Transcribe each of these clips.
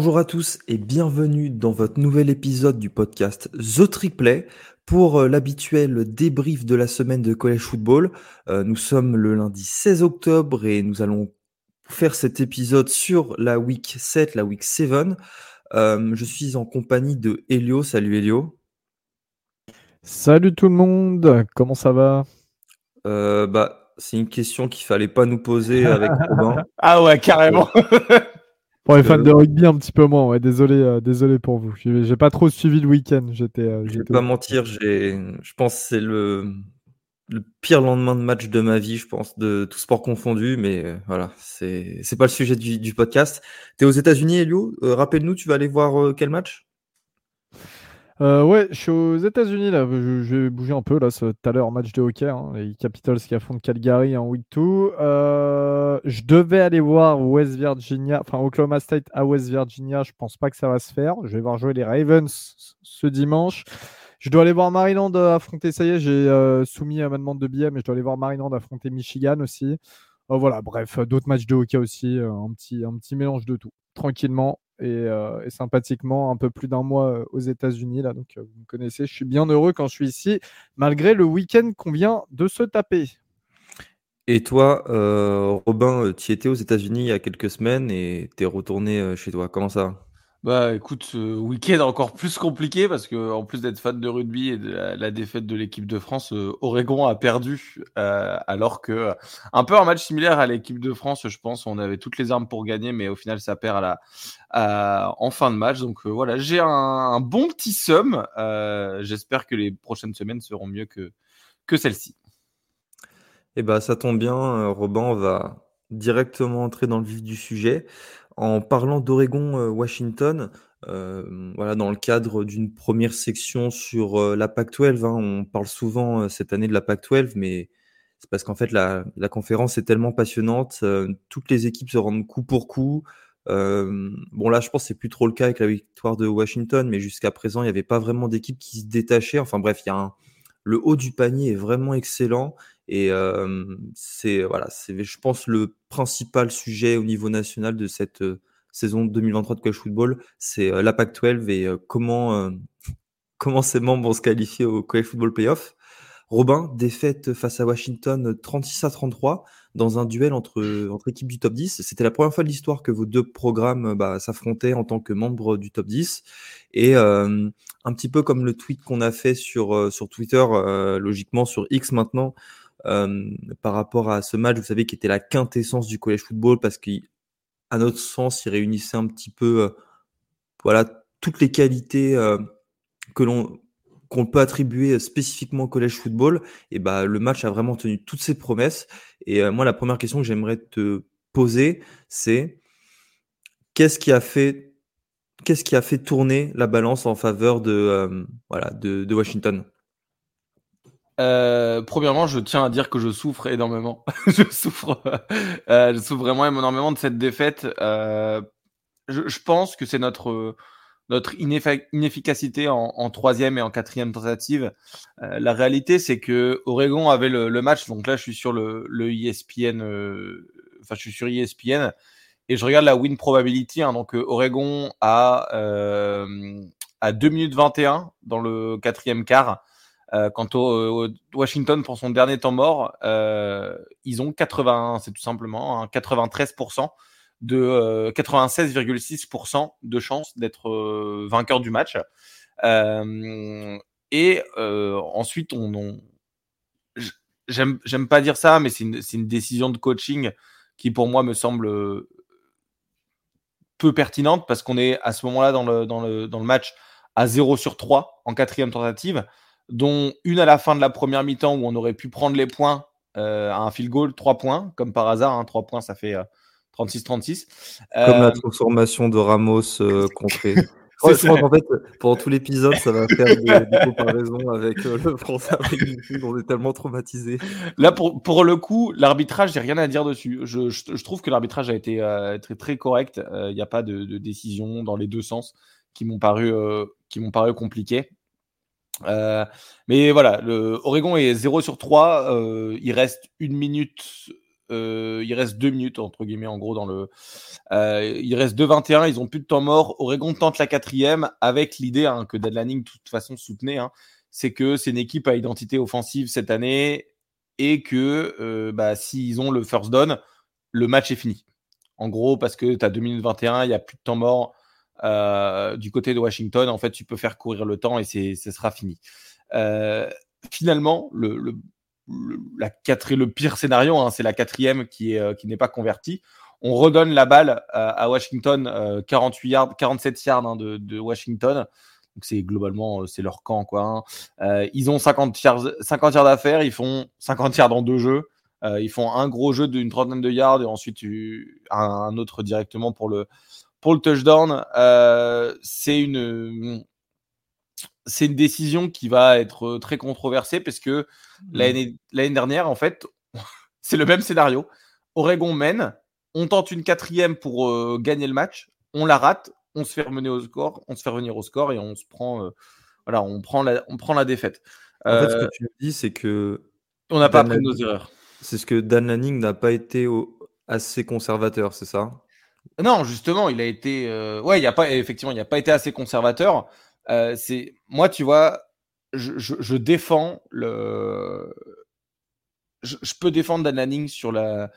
Bonjour à tous et bienvenue dans votre nouvel épisode du podcast The Triplet pour euh, l'habituel débrief de la semaine de college football. Euh, nous sommes le lundi 16 octobre et nous allons faire cet épisode sur la week 7, la week 7. Euh, je suis en compagnie de Elio. Salut Elio. Salut tout le monde, comment ça va? Bah, C'est une question qu'il fallait pas nous poser avec Robin. ah ouais, carrément Pour les fans de rugby, un petit peu moins. Ouais, désolé, euh, désolé pour vous. J'ai pas trop suivi le week-end. J'étais. Euh, je vais pas mentir. Je pense que c'est le le pire lendemain de match de ma vie, je pense, de tout sport confondu. Mais euh, voilà, c'est pas le sujet du, du podcast. Tu es aux États-Unis, Elio? Rappelle-nous, tu vas aller voir quel match? Euh, ouais, je suis aux États-Unis là. Je, vais bouger un peu là. Tout à l'heure, match de hockey, hein, les Capitals qui affrontent Calgary en week 2. Euh, je devais aller voir West Virginia, enfin Oklahoma State à West Virginia. Je pense pas que ça va se faire. Je vais voir jouer les Ravens ce dimanche. Je dois aller voir Maryland affronter. Ça y est, j'ai euh, soumis à ma demande de billet, mais je dois aller voir Maryland affronter Michigan aussi. voilà, bref, d'autres matchs de hockey aussi. un petit, un petit mélange de tout. Tranquillement, euh, et, sympathiquement un peu plus d'un mois euh, aux États-Unis. Là, donc, euh, vous me connaissez, je suis bien heureux quand je suis ici, malgré le week-end qu'on vient de se taper. Et toi, Robin, tu étais aux États-Unis il y a quelques semaines et tu es retourné chez toi. Comment ça bah écoute, week-end encore plus compliqué parce que en plus d'être fan de rugby et de la, défaite de l'équipe de France, Oregon a perdu alors que un peu un match similaire à l'équipe de France, je pense, on avait toutes les armes pour gagner, mais au final ça perd à la en fin de match. Donc voilà, j'ai un, bon petit somme. J'espère que les prochaines semaines seront mieux que que celle-ci. Eh ben ça tombe bien, Robin, va directement entrer dans le vif du sujet. En parlant d'Oregon-Washington, euh, voilà, dans le cadre d'une première section sur euh, la PAC-12, hein, on parle souvent euh, cette année de la PAC-12, mais c'est parce qu'en fait la, conférence est tellement passionnante, toutes les équipes se rendent coup pour coup. bon là, je pense que c'est plus trop le cas avec la victoire de Washington, mais jusqu'à présent, il n'y avait pas vraiment d'équipe qui se détachait. Enfin bref, le haut du panier est vraiment excellent et c'est voilà, c'est je pense le principal sujet au niveau national de cette saison 2023 de college football, c'est la PAC-12 et comment comment ses membres vont se qualifier au college football playoff. Robin, défaite face à Washington 36 à 33 dans un duel entre, entre équipes du top 10. C'était la première fois de l'histoire que vos deux programmes bah, s'affrontaient en tant que membres du top 10. Et un petit peu comme le tweet qu'on a fait sur, sur Twitter, logiquement sur X maintenant, par rapport à ce match, vous savez, qui était la quintessence du collège football parce qu'à notre sens, il réunissait un petit peu, voilà, toutes les qualités que l'on qu'on peut attribuer spécifiquement au collège football. Et bah, le match a vraiment tenu toutes ses promesses. Et moi, la première question que j'aimerais te poser, c'est qu'est-ce qui a fait qu'est-ce qui a fait tourner la balance en faveur de, voilà, de Washington? Euh, premièrement, je tiens à dire que je souffre énormément. je souffre, euh, je souffre vraiment énormément de cette défaite. Euh, je, pense que c'est notre notre inefficacité en, troisième et en quatrième tentative. la réalité, c'est que Oregon avait le, match. Donc là, je suis sur le, le ESPN. Enfin, je suis sur ESPN et je regarde la win probability. Hein, donc Oregon a à 2 minutes 21 dans le quatrième quart. Euh, quant au, Washington pour son dernier temps mort, euh, ils ont 80, c'est tout simplement 93% hein, de 96,6% euh, de chance d'être vainqueur du match. et ensuite, on, on j'aime pas dire ça, mais c'est une, une, décision de coaching qui pour moi me semble peu pertinente parce qu'on est à ce moment-là dans le, dans, le, dans le match à 0 sur 3 en quatrième tentative dont une à la fin de la première mi-temps où on aurait pu prendre les points euh, à un field goal, 3 points, comme par hasard, hein, 3 points ça fait 36-36. Euh, comme la euh, transformation de Ramos euh, contré. en fait, pendant tout l'épisode, ça va faire des, comparaisons avec le français On est tellement traumatisé. Là, pour, pour le coup, l'arbitrage, j'ai rien à dire dessus. Je, je, trouve que l'arbitrage a été très, très correct. Il n'y a pas de, de, décision dans les deux sens qui m'ont paru, qui m'ont paru compliquées. Euh, mais voilà, le Oregon est 0 sur 3. Euh, il reste une minute euh, il reste deux minutes, entre guillemets, en gros, dans le. Il reste 2-21, ils ont plus de temps mort. Oregon tente la quatrième avec l'idée hein, que Dead de toute façon, soutenait. Hein, c'est que c'est une équipe à identité offensive cette année et que bah, s'ils ont le first down, le match est fini. En gros, parce que tu as 2 minutes 21, il n'y a plus de temps mort du côté de Washington. En fait, tu peux faire courir le temps et ce sera fini. finalement, le, la le pire scénario, hein, c'est la quatrième qui euh, qui n'est pas convertie. On redonne la balle euh, à Washington, 48 euh, yards, 47 yards hein, de, de, Washington. Donc c'est globalement c'est leur camp quoi. Hein. ils ont 50 yards, 50 yards d'affaires, ils font 50 yards dans deux jeux. ils font un gros jeu d'une trentaine de yards et ensuite un, autre directement pour le pour le touchdown. c'est une c'est une décision qui va être très controversée parce que mmh. l'année dernière, en fait, c'est le même scénario. Oregon mène, on tente une quatrième pour euh, gagner le match, on la rate, on se fait revenir au score, on se fait revenir au score et on se prend, euh, voilà, on prend la, on prend la défaite. En fait, ce que euh, tu dis, c'est que on n'a pas appris nos erreurs. C'est ce que Dan Lanning n'a pas été assez conservateur, c'est ça? Non, justement, il a été, ouais, il a pas, effectivement, il n'a pas été assez conservateur. Euh, c'est moi, tu vois, je, je, défends le. Je, peux défendre Dan Lanning sur la,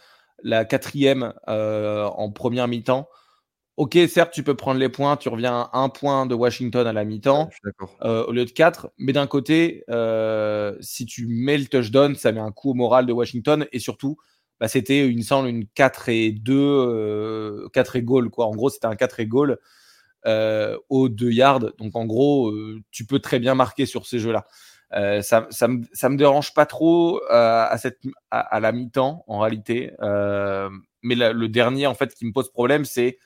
la quatrième euh, en première mi-temps. Ok, certes, tu peux prendre les points, tu reviens à un point de Washington à la mi-temps euh, au lieu de quatre. Mais d'un côté, si tu mets le touchdown, ça met un coup au moral de Washington et surtout, bah, c'était une, une 4 et 2, 4 et goal. Quoi. En gros, c'était un 4 et goal euh, aux 2 yards. Donc en gros, euh, tu peux très bien marquer sur ces jeux-là. Euh, ça, ça, me, ça me dérange pas trop euh, à, cette, à, la mi-temps en réalité. mais le dernier en fait qui me pose problème, c'est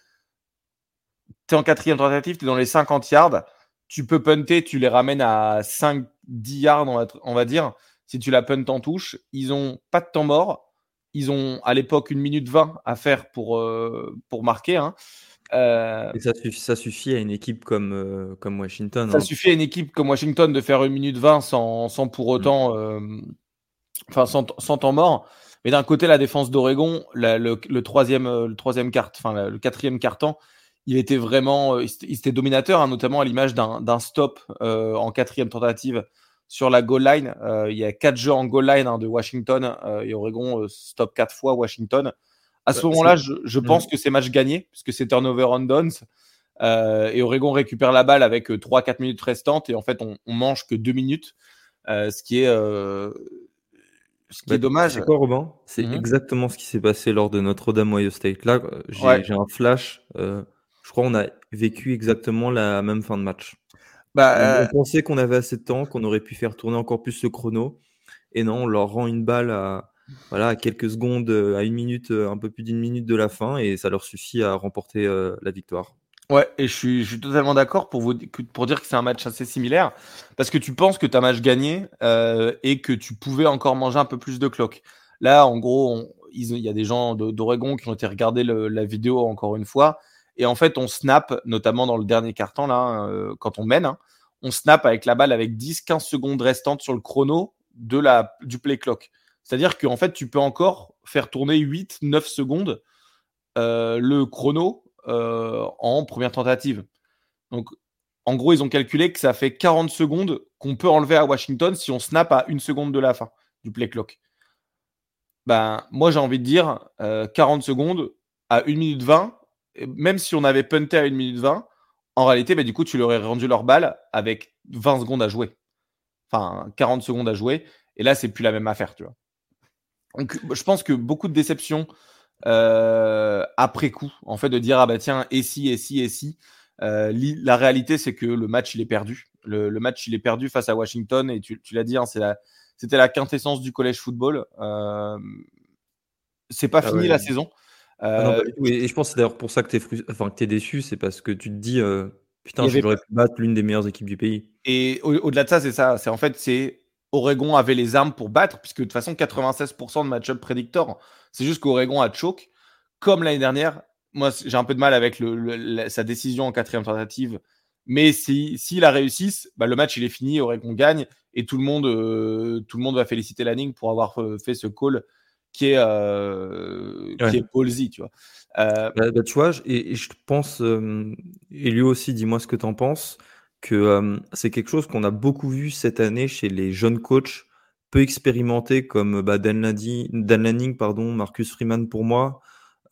tu es en quatrième tentative, tu es dans les 50 yards, tu peux punter, tu les ramènes à 5-10 yards, on va, on va, dire. Si tu la puntes en touche, ils ont pas de temps mort. Ils ont à l'époque une minute 20 à faire pour, pour marquer. Hein. Euh, Et ça suffit, ça suffit à une équipe comme, euh, comme Washington. Ça hein. suffit à une équipe comme Washington de faire une minute 20 sans, sans pour mm. autant. Euh, enfin, sans, sans, temps mort. Mais d'un côté, la défense d'Oregon, le, le, troisième, le troisième quart, enfin, le quatrième quart-temps, il était vraiment. Il était dominateur, hein, notamment à l'image d'un stop en quatrième tentative sur la goal line. il y a quatre jeux en goal line hein, de Washington et Oregon stop quatre fois Washington. À ce bah, moment-là, je, pense mmh. que c'est match gagné, puisque c'est turnover on downs. Euh, et Oregon récupère la balle avec 3-4 euh, minutes restantes. Et en fait, on, on mange que 2 minutes. Euh, ce qui est, ce qui est bah, dommage. C'est quoi, Robin? C'est mmh. exactement ce qui s'est passé lors de Notre-Dame Ohio State. Là, j'ai un flash. je crois qu'on a vécu exactement la même fin de match. Bah, on, pensait qu'on avait assez de temps, qu'on aurait pu faire tourner encore plus le chrono. Et non, on leur rend une balle à voilà, à quelques secondes, euh, à une minute, euh, un peu plus d'une minute de la fin, et ça leur suffit à remporter euh, la victoire. Ouais, et je suis, je suis totalement d'accord pour, vous, pour dire que c'est un match assez similaire, parce que tu penses que tu as match gagné et que tu pouvais encore manger un peu plus de clock. Là, en gros, il y a des gens d'Oregon qui ont été regarder la vidéo encore une fois, et en fait, on snap, notamment dans le dernier carton, là, quand on mène, hein, on snap avec la balle avec 10-15 secondes restantes sur le chrono de la, du play clock. C'est-à-dire qu'en fait, tu peux encore faire tourner 8-9 secondes euh, le chrono euh, en première tentative. Donc, en gros, ils ont calculé que ça fait 40 secondes qu'on peut enlever à Washington si on snap à une seconde de la fin du play clock. Ben, moi, j'ai envie de dire 40 euh, secondes à 1 minute 20, même si on avait punté à 1 minute 20, en réalité, ben, du coup, tu leur aurais rendu leur balle avec 20 secondes à jouer. Enfin, 40 secondes à jouer. Et là, c'est plus la même affaire, tu vois. Donc, je pense que beaucoup de déceptions euh, après coup, en fait, de dire ah bah tiens, et si, et si, et si. Euh, la réalité, c'est que le match, il est perdu. Le, match, il est perdu face à Washington, et tu, l'as dit, hein, c'était la quintessence du collège football. Euh, c'est pas ah fini la saison. Ah et je pense que c'est d'ailleurs pour ça que tu es, enfin, es déçu, c'est parce que tu te dis putain, j'aurais pu battre l'une des meilleures équipes du pays. Et au-delà de ça, c'est ça. C'est en fait, c'est Oregon avait les armes pour battre, puisque de toute façon, 96% de match-up prédictor. C'est juste qu'Oregon a choke. Comme l'année dernière, moi, j'ai un peu de mal avec le, sa décision en quatrième tentative. Mais s'il si, la réussisse, bah, le match, il est fini, Oregon gagne, et tout le monde, euh, tout le monde va féliciter Lanning pour avoir euh, fait ce call qui est, euh, qui est tu vois. Euh, bah, bah, tu vois, et, je pense, et lui aussi, dis-moi ce que tu en penses, que c'est quelque chose qu'on a beaucoup vu cette année chez les jeunes coachs peu expérimentés comme bah, Dan, Lanning, pardon, Marcus Freeman pour moi,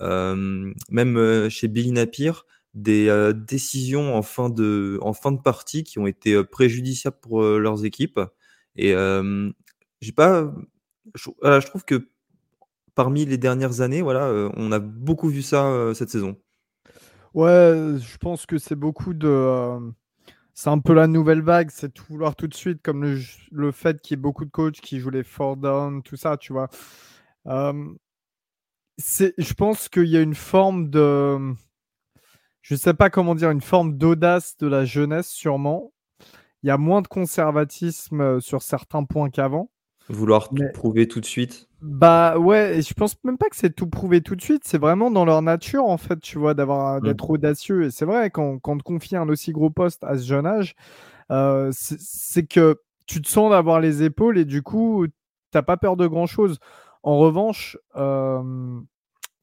même chez Billy Napier, des décisions en fin, de, en fin de partie qui ont été préjudiciables pour leurs équipes. Et j'ai pas, je, je, trouve que parmi les dernières années, voilà, on a beaucoup vu ça cette saison. Ouais, je pense que c'est beaucoup de c'est un peu la nouvelle vague, c'est tout vouloir tout de suite, comme le, le fait qu'il y ait beaucoup de coachs qui jouent les four down, tout ça, tu vois. Euh, je pense qu'il y a une forme de, je sais pas comment dire, une forme d'audace de la jeunesse sûrement. Il y a moins de conservatisme euh, sur certains points qu'avant. Vouloir tout prouver tout de suite. Bah ouais, et je pense même pas que c'est tout prouver tout de suite. C'est vraiment dans leur nature, en fait, tu vois, d'avoir mmh. d'être audacieux. Et c'est vrai, quand, quand on te confie un aussi gros poste à ce jeune âge, euh, c'est que tu te sens d'avoir les épaules et du coup, t'as pas peur de grand chose. En revanche, euh,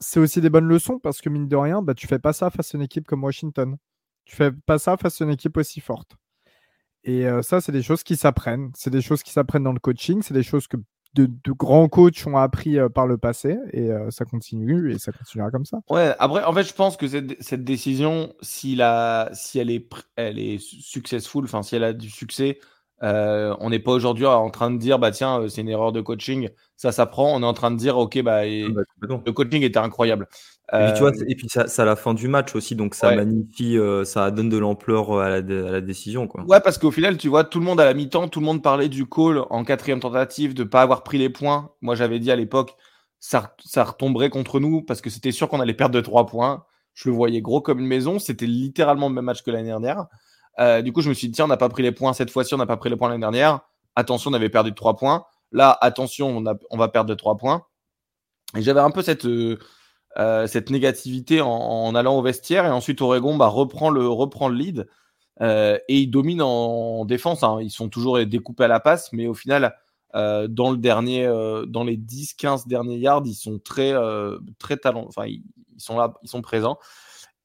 c'est aussi des bonnes leçons parce que mine de rien, bah, tu fais pas ça face à une équipe comme Washington. Tu fais pas ça face à une équipe aussi forte. Et ça, c'est des choses qui s'apprennent. C'est des choses qui s'apprennent dans le coaching. C'est des choses que de, grands coachs ont appris par le passé. Et ça continue et ça continuera comme ça. Ouais, après, en fait, je pense que cette, cette décision, si, la, si elle, est, elle est successful, enfin, si elle a du succès, on n'est pas aujourd'hui en train de dire, bah tiens, c'est une erreur de coaching, ça s'apprend. On est en train de dire, ok, bah, ah bah le coaching était incroyable. Et puis, tu vois, euh, et puis ça, ça à la fin du match aussi, donc ça magnifie, euh, ça donne de l'ampleur euh, à la, à la, décision. Quoi. Ouais, parce qu'au final, tu vois, tout le monde à la mi-temps, tout le monde parlait du call en quatrième tentative, de pas avoir pris les points. Moi, j'avais dit à l'époque, ça, ça retomberait contre nous parce que c'était sûr qu'on allait perdre de 3 points. Je le voyais gros comme une maison. C'était littéralement le même match que l'année dernière. Du coup, je me suis dit, tiens, on n'a pas pris les points cette fois-ci, on n'a pas pris les points l'année dernière. Attention, on avait perdu de 3 points. Là, attention, on, a, on va perdre de 3 points. Et j'avais un peu cette. Euh, cette négativité en, allant au vestiaire. Et ensuite, Oregon bah, reprend, le, reprend le lead. Euh, et ils dominent en, défense. Hein. Ils sont toujours découpés à la passe, mais au final, euh, dans, le dernier, dans les 10-15 derniers yards, ils sont très, très talents. Enfin, ils, sont là, ils sont présents.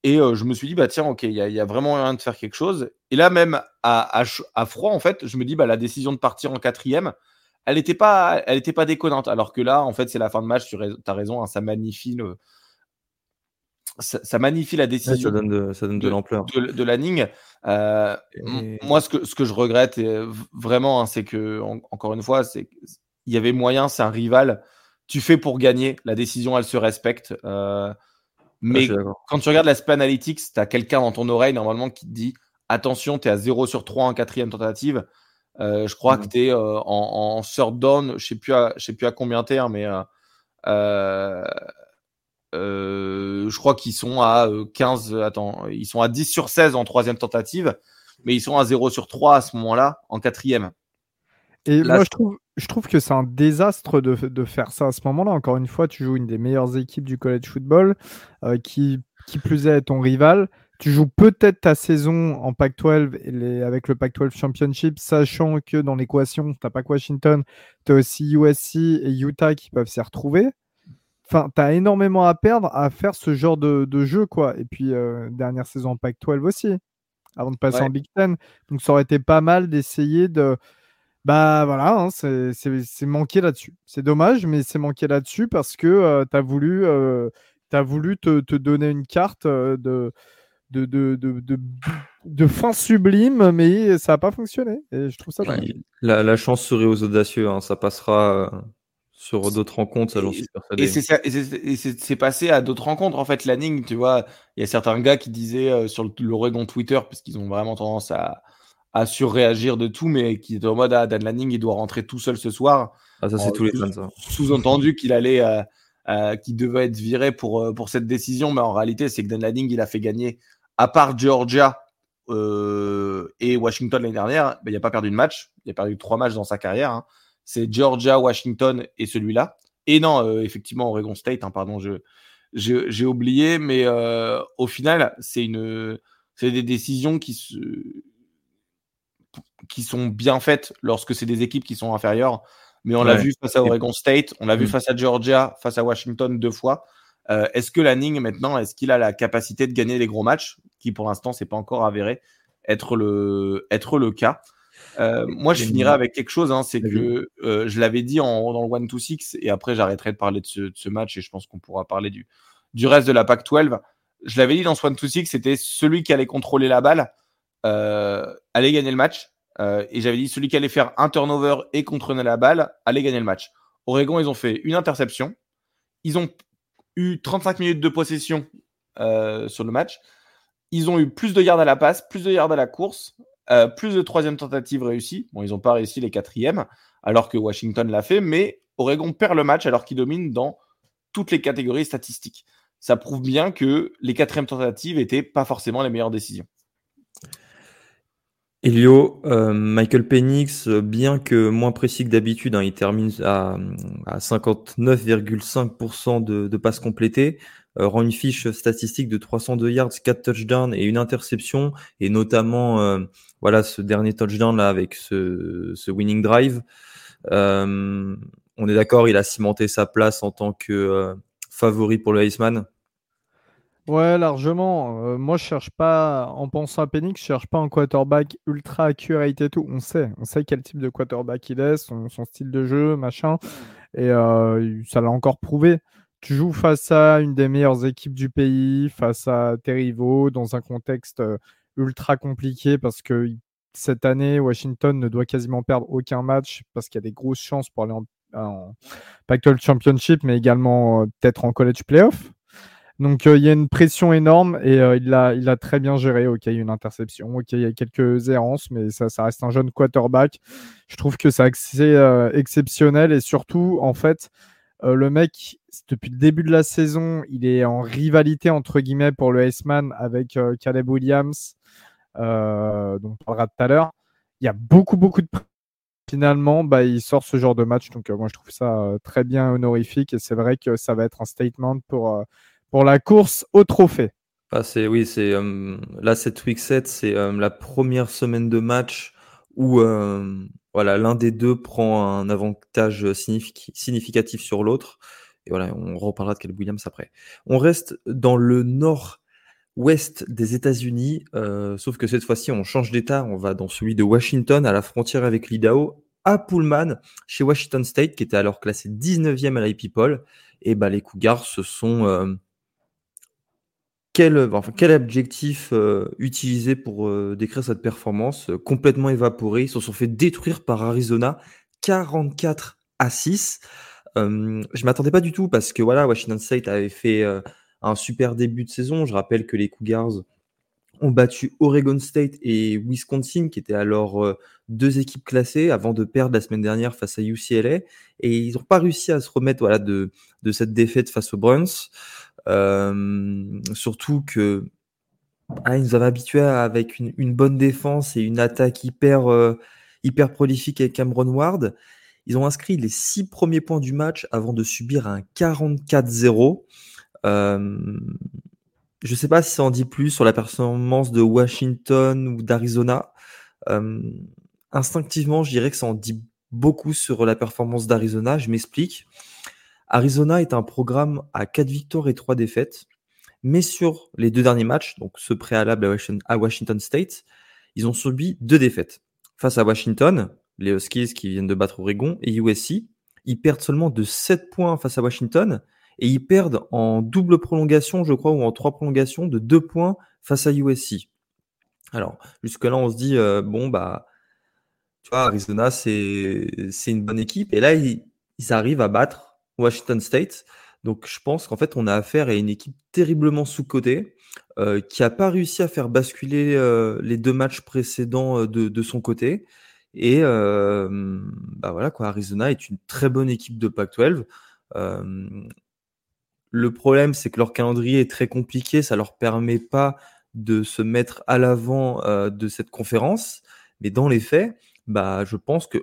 Et je me suis dit, bah tiens, ok, il y, a vraiment moyen de faire quelque chose. Et là, même à, à, froid, en fait, je me dis, bah, la décision de partir en quatrième, elle n'était pas, elle était pas déconnante. Alors que là, en fait, c'est la fin de match. Tu as raison, hein, ça magnifie le, ça, magnifie la décision. ça donne de, l'ampleur. De, Lanning. Euh, moi, ce que, ce que je regrette vraiment, hein, c'est que, encore une fois, c'est il y avait moyen, c'est un rival. Tu fais pour gagner. La décision, elle se respecte. Euh, mais quand tu regardes l'aspect analytics, tu as quelqu'un dans ton oreille, normalement, qui te dit attention, tu es à 0 sur 3 en quatrième tentative. Euh, je crois que tu es en, en, third down. Je ne sais, sais plus à combien tu es, hein, mais. Euh, je crois qu'ils sont à 15, euh, attends, ils sont à 10 sur 16 en troisième tentative, mais ils sont à 0 sur 3 à ce moment-là en quatrième. Et moi, je trouve, je trouve que c'est un désastre de, de, faire ça à ce moment-là. Encore une fois, tu joues une des meilleures équipes du college football, euh, qui, qui plus est ton rival. Tu joues peut-être ta saison en Pac-12 avec le Pac-12 Championship, sachant que dans l'équation, tu n'as pas que Washington, tu as aussi USC et Utah qui peuvent s'y retrouver. Enfin, tu as énormément à perdre à faire ce genre de, jeu, quoi. Et puis, euh, dernière saison en Pac-12 aussi, avant de passer en Big Ten. Donc, ça aurait été pas mal d'essayer de. Bah voilà, hein, c'est manqué là-dessus. C'est dommage, mais c'est manqué là-dessus parce que euh, tu as voulu, euh, as voulu te, donner une carte de, de, de, fin sublime, mais ça n'a pas fonctionné. Et je trouve ça La, chance serait aux audacieux, hein. ça passera sur d'autres rencontres, ça j'en suis persuadé. Et c'est passé à d'autres rencontres, en fait, Lanning, tu vois? Il y a certains gars qui disaient euh, sur l'Oregon Twitter, parce qu'ils ont vraiment tendance à, à surréagir de tout, mais qui étaient en mode, ah, Dan Lanning, il doit rentrer tout seul ce soir. Ah, ça, c'est tous les. Sous-entendu qu'il allait, euh, euh, qu'il devait être viré pour, pour cette décision, mais en réalité, c'est que Dan Lanning, il a fait gagner, à part Georgia et Washington l'année dernière, ben, il n'a pas perdu de match. Il a perdu trois matchs dans sa carrière. Hein c'est Georgia, Washington et celui-là. Et non, euh, effectivement, Oregon State, hein, pardon, je, j'ai oublié, mais euh, au final, c'est une, c'est des décisions qui se, qui sont bien faites lorsque c'est des équipes qui sont inférieures. mais on l'a vu face à Oregon State, on l'a vu mm. face à Georgia, face à Washington deux fois. Euh, est-ce que Lanning maintenant, est-ce qu'il a la capacité de gagner les gros matchs, qui pour l'instant c'est pas encore avéré être le être le cas? Euh, moi, je finirai avec quelque chose, hein, c'est que euh, je l'avais dit en, dans le 1-2-6, et après j'arrêterai de parler de ce, match, et je pense qu'on pourra parler du, du reste de la PAC 12. Je l'avais dit dans ce 1-2-6, c'était celui qui allait contrôler la balle, allait gagner le match. Et j'avais dit celui qui allait faire un turnover et contrôler la balle, allait gagner le match. Oregon, ils ont fait une interception. Ils ont eu 35 minutes de possession euh, sur le match. Ils ont eu plus de yards à la passe, plus de yards à la course, euh, plus de troisième tentative réussie. Bon, ils n'ont pas réussi les quatrièmes, alors que Washington l'a fait, mais Oregon perd le match alors qu'il domine dans toutes les catégories statistiques. Ça prouve bien que les quatrièmes tentatives n'étaient pas forcément les meilleures décisions. Elio, euh, Michael Penix, bien que moins précis que d'habitude, hein, il termine à, 59,5% de, passes complétées, euh, rend une fiche statistique de 302 yards, 4 touchdowns et une interception, et notamment euh, voilà ce dernier touchdown là avec ce, winning drive. on est d'accord, il a cimenté sa place en tant que favori pour le Iceman. Ouais, largement. Euh, moi, je cherche pas, en pensant à Penix, je cherche pas un quarterback ultra accurate et tout. On sait, on sait quel type de quarterback il est, son, style de jeu, machin. Et euh, ça l'a encore prouvé. Tu joues face à une des meilleures équipes du pays, face à tes rivaux, dans un contexte euh, ultra compliqué parce que cette année, Washington ne doit quasiment perdre aucun match parce qu'il y a des grosses chances pour aller en, en Pac-12 Championship, mais également peut-être en college playoff. Donc euh, il y a une pression énorme et euh, il l'a a très bien géré. Ok, il y a une interception, ok, il y a quelques errances, mais ça, ça reste un jeune quarterback. Je trouve que c'est euh, exceptionnel et surtout, en fait, le mec, depuis le début de la saison, il est en rivalité entre guillemets pour le Iceman avec Caleb Williams, dont on parlera tout à l'heure. Il y a beaucoup, beaucoup de finalement, bah, il sort ce genre de match. Donc, moi, je trouve ça très bien honorifique. Et c'est vrai que ça va être un statement pour, pour la course au trophée. Ah, c'est oui, c'est euh, là cette week 7, c'est euh, la première semaine de match où euh, voilà l'un des deux prend un avantage significatif sur l'autre. Et voilà, on reparlera de Caleb Williams après. On reste dans le nord-ouest des États-Unis, sauf que cette fois-ci on change d'état, on va dans celui de Washington, à la frontière avec l'Idaho, à Pullman, chez Washington State, qui était alors classé 19e à l'IP Poll. Et bah, les Cougars se sont quel, objectif euh, utiliser pour euh, décrire cette performance euh, complètement évaporée Ils se sont fait détruire par Arizona 44 à 6. je m'attendais pas du tout parce que voilà, Washington State avait fait un super début de saison. Je rappelle que les Cougars ont battu Oregon State et Wisconsin, qui étaient alors deux équipes classées, avant de perdre la semaine dernière face à UCLA. Et ils n'ont pas réussi à se remettre de cette défaite face aux Bruns. Euh, surtout que ah, ils nous avaient habitués avec une, bonne défense et une attaque hyper, euh, hyper prolifique avec Cameron Ward. Ils ont inscrit les six premiers points du match avant de subir un 44-0. Euh, je ne sais pas si ça en dit plus sur la performance de Washington ou d'Arizona. instinctivement, je dirais que ça en dit beaucoup sur la performance d'Arizona. Je m'explique. Arizona est un programme à 4 victoires et 3 défaites, mais sur les deux derniers matchs, donc ce préalable à Washington State, ils ont subi deux défaites. Face à Washington, les Huskies qui viennent de battre Oregon et USC, ils perdent seulement de 7 points face à Washington et ils perdent en double prolongation, je crois, ou en trois prolongations de 2 points face à USC. Alors, jusque-là, on se dit, euh, bon, bah, tu vois, Arizona, c'est une bonne équipe. Et là, ils arrivent à battre Washington State. Donc je pense qu'en fait, on a affaire à une équipe terriblement sous-cotée euh, qui n'a pas réussi à faire basculer euh, les deux matchs précédents euh, de, son côté. Et bah voilà, quoi, Arizona est une très bonne équipe de Pac-12. le problème, c'est que leur calendrier est très compliqué, ça leur permet pas de se mettre à l'avant de cette conférence. Mais dans les faits, bah, je pense que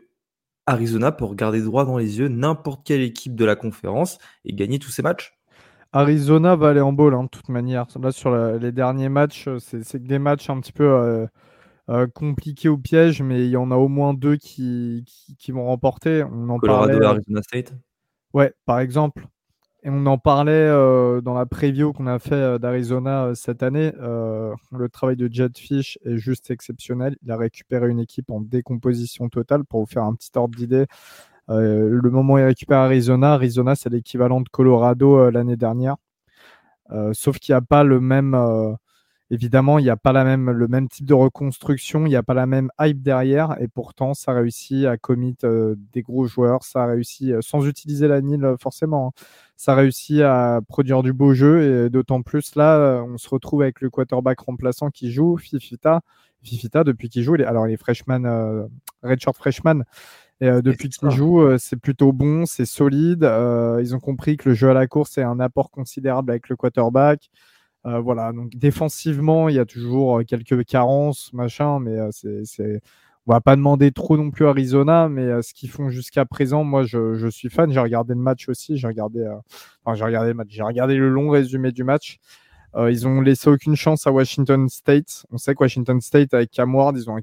Arizona peut regarder droit dans les yeux n'importe quelle équipe de la conférence et gagner tous ses matchs. Arizona va aller en bowl, hein, de toute manière. Là, sur les derniers matchs, euh, c'est des matchs un petit peu euh, compliqués au piège, mais il y en a au moins deux qui, qui, vont remporter. On en Colorado et Arizona State Ouais, par exemple. Et on en parlait dans la preview qu'on a fait d'Arizona cette année. le travail de Jetfish est juste exceptionnel. Il a récupéré une équipe en décomposition totale pour vous faire un petit ordre d'idée. le moment où il récupère Arizona, Arizona c'est l'équivalent de Colorado l'année dernière. sauf qu'il n'y a pas le même Évidemment, il n'y a pas la même, le même type de reconstruction, il n'y a pas la même hype derrière, et pourtant, ça réussit à commit euh, des gros joueurs, ça a réussi, euh, sans utiliser la NIL euh, forcément, hein, ça réussit à produire du beau jeu, et d'autant plus là, on se retrouve avec le quarterback remplaçant qui joue, Fifita. Fifita, depuis qu'il joue, alors les freshman, redshirt freshman, et depuis qu'il joue, c'est plutôt bon, c'est solide. ils ont compris que le jeu à la course est un apport considérable avec le quarterback. Euh, voilà, donc défensivement, il y a toujours euh, quelques carences, machin, mais euh, c'est, on va pas demander trop non plus Arizona, mais ce qu'ils font jusqu'à présent, moi, je, suis fan. J'ai regardé le match aussi, j'ai regardé, enfin, j'ai regardé le match, j'ai regardé le long résumé du match. ils ont laissé aucune chance à Washington State. On sait que Washington State avec Cam Ward, ils ont un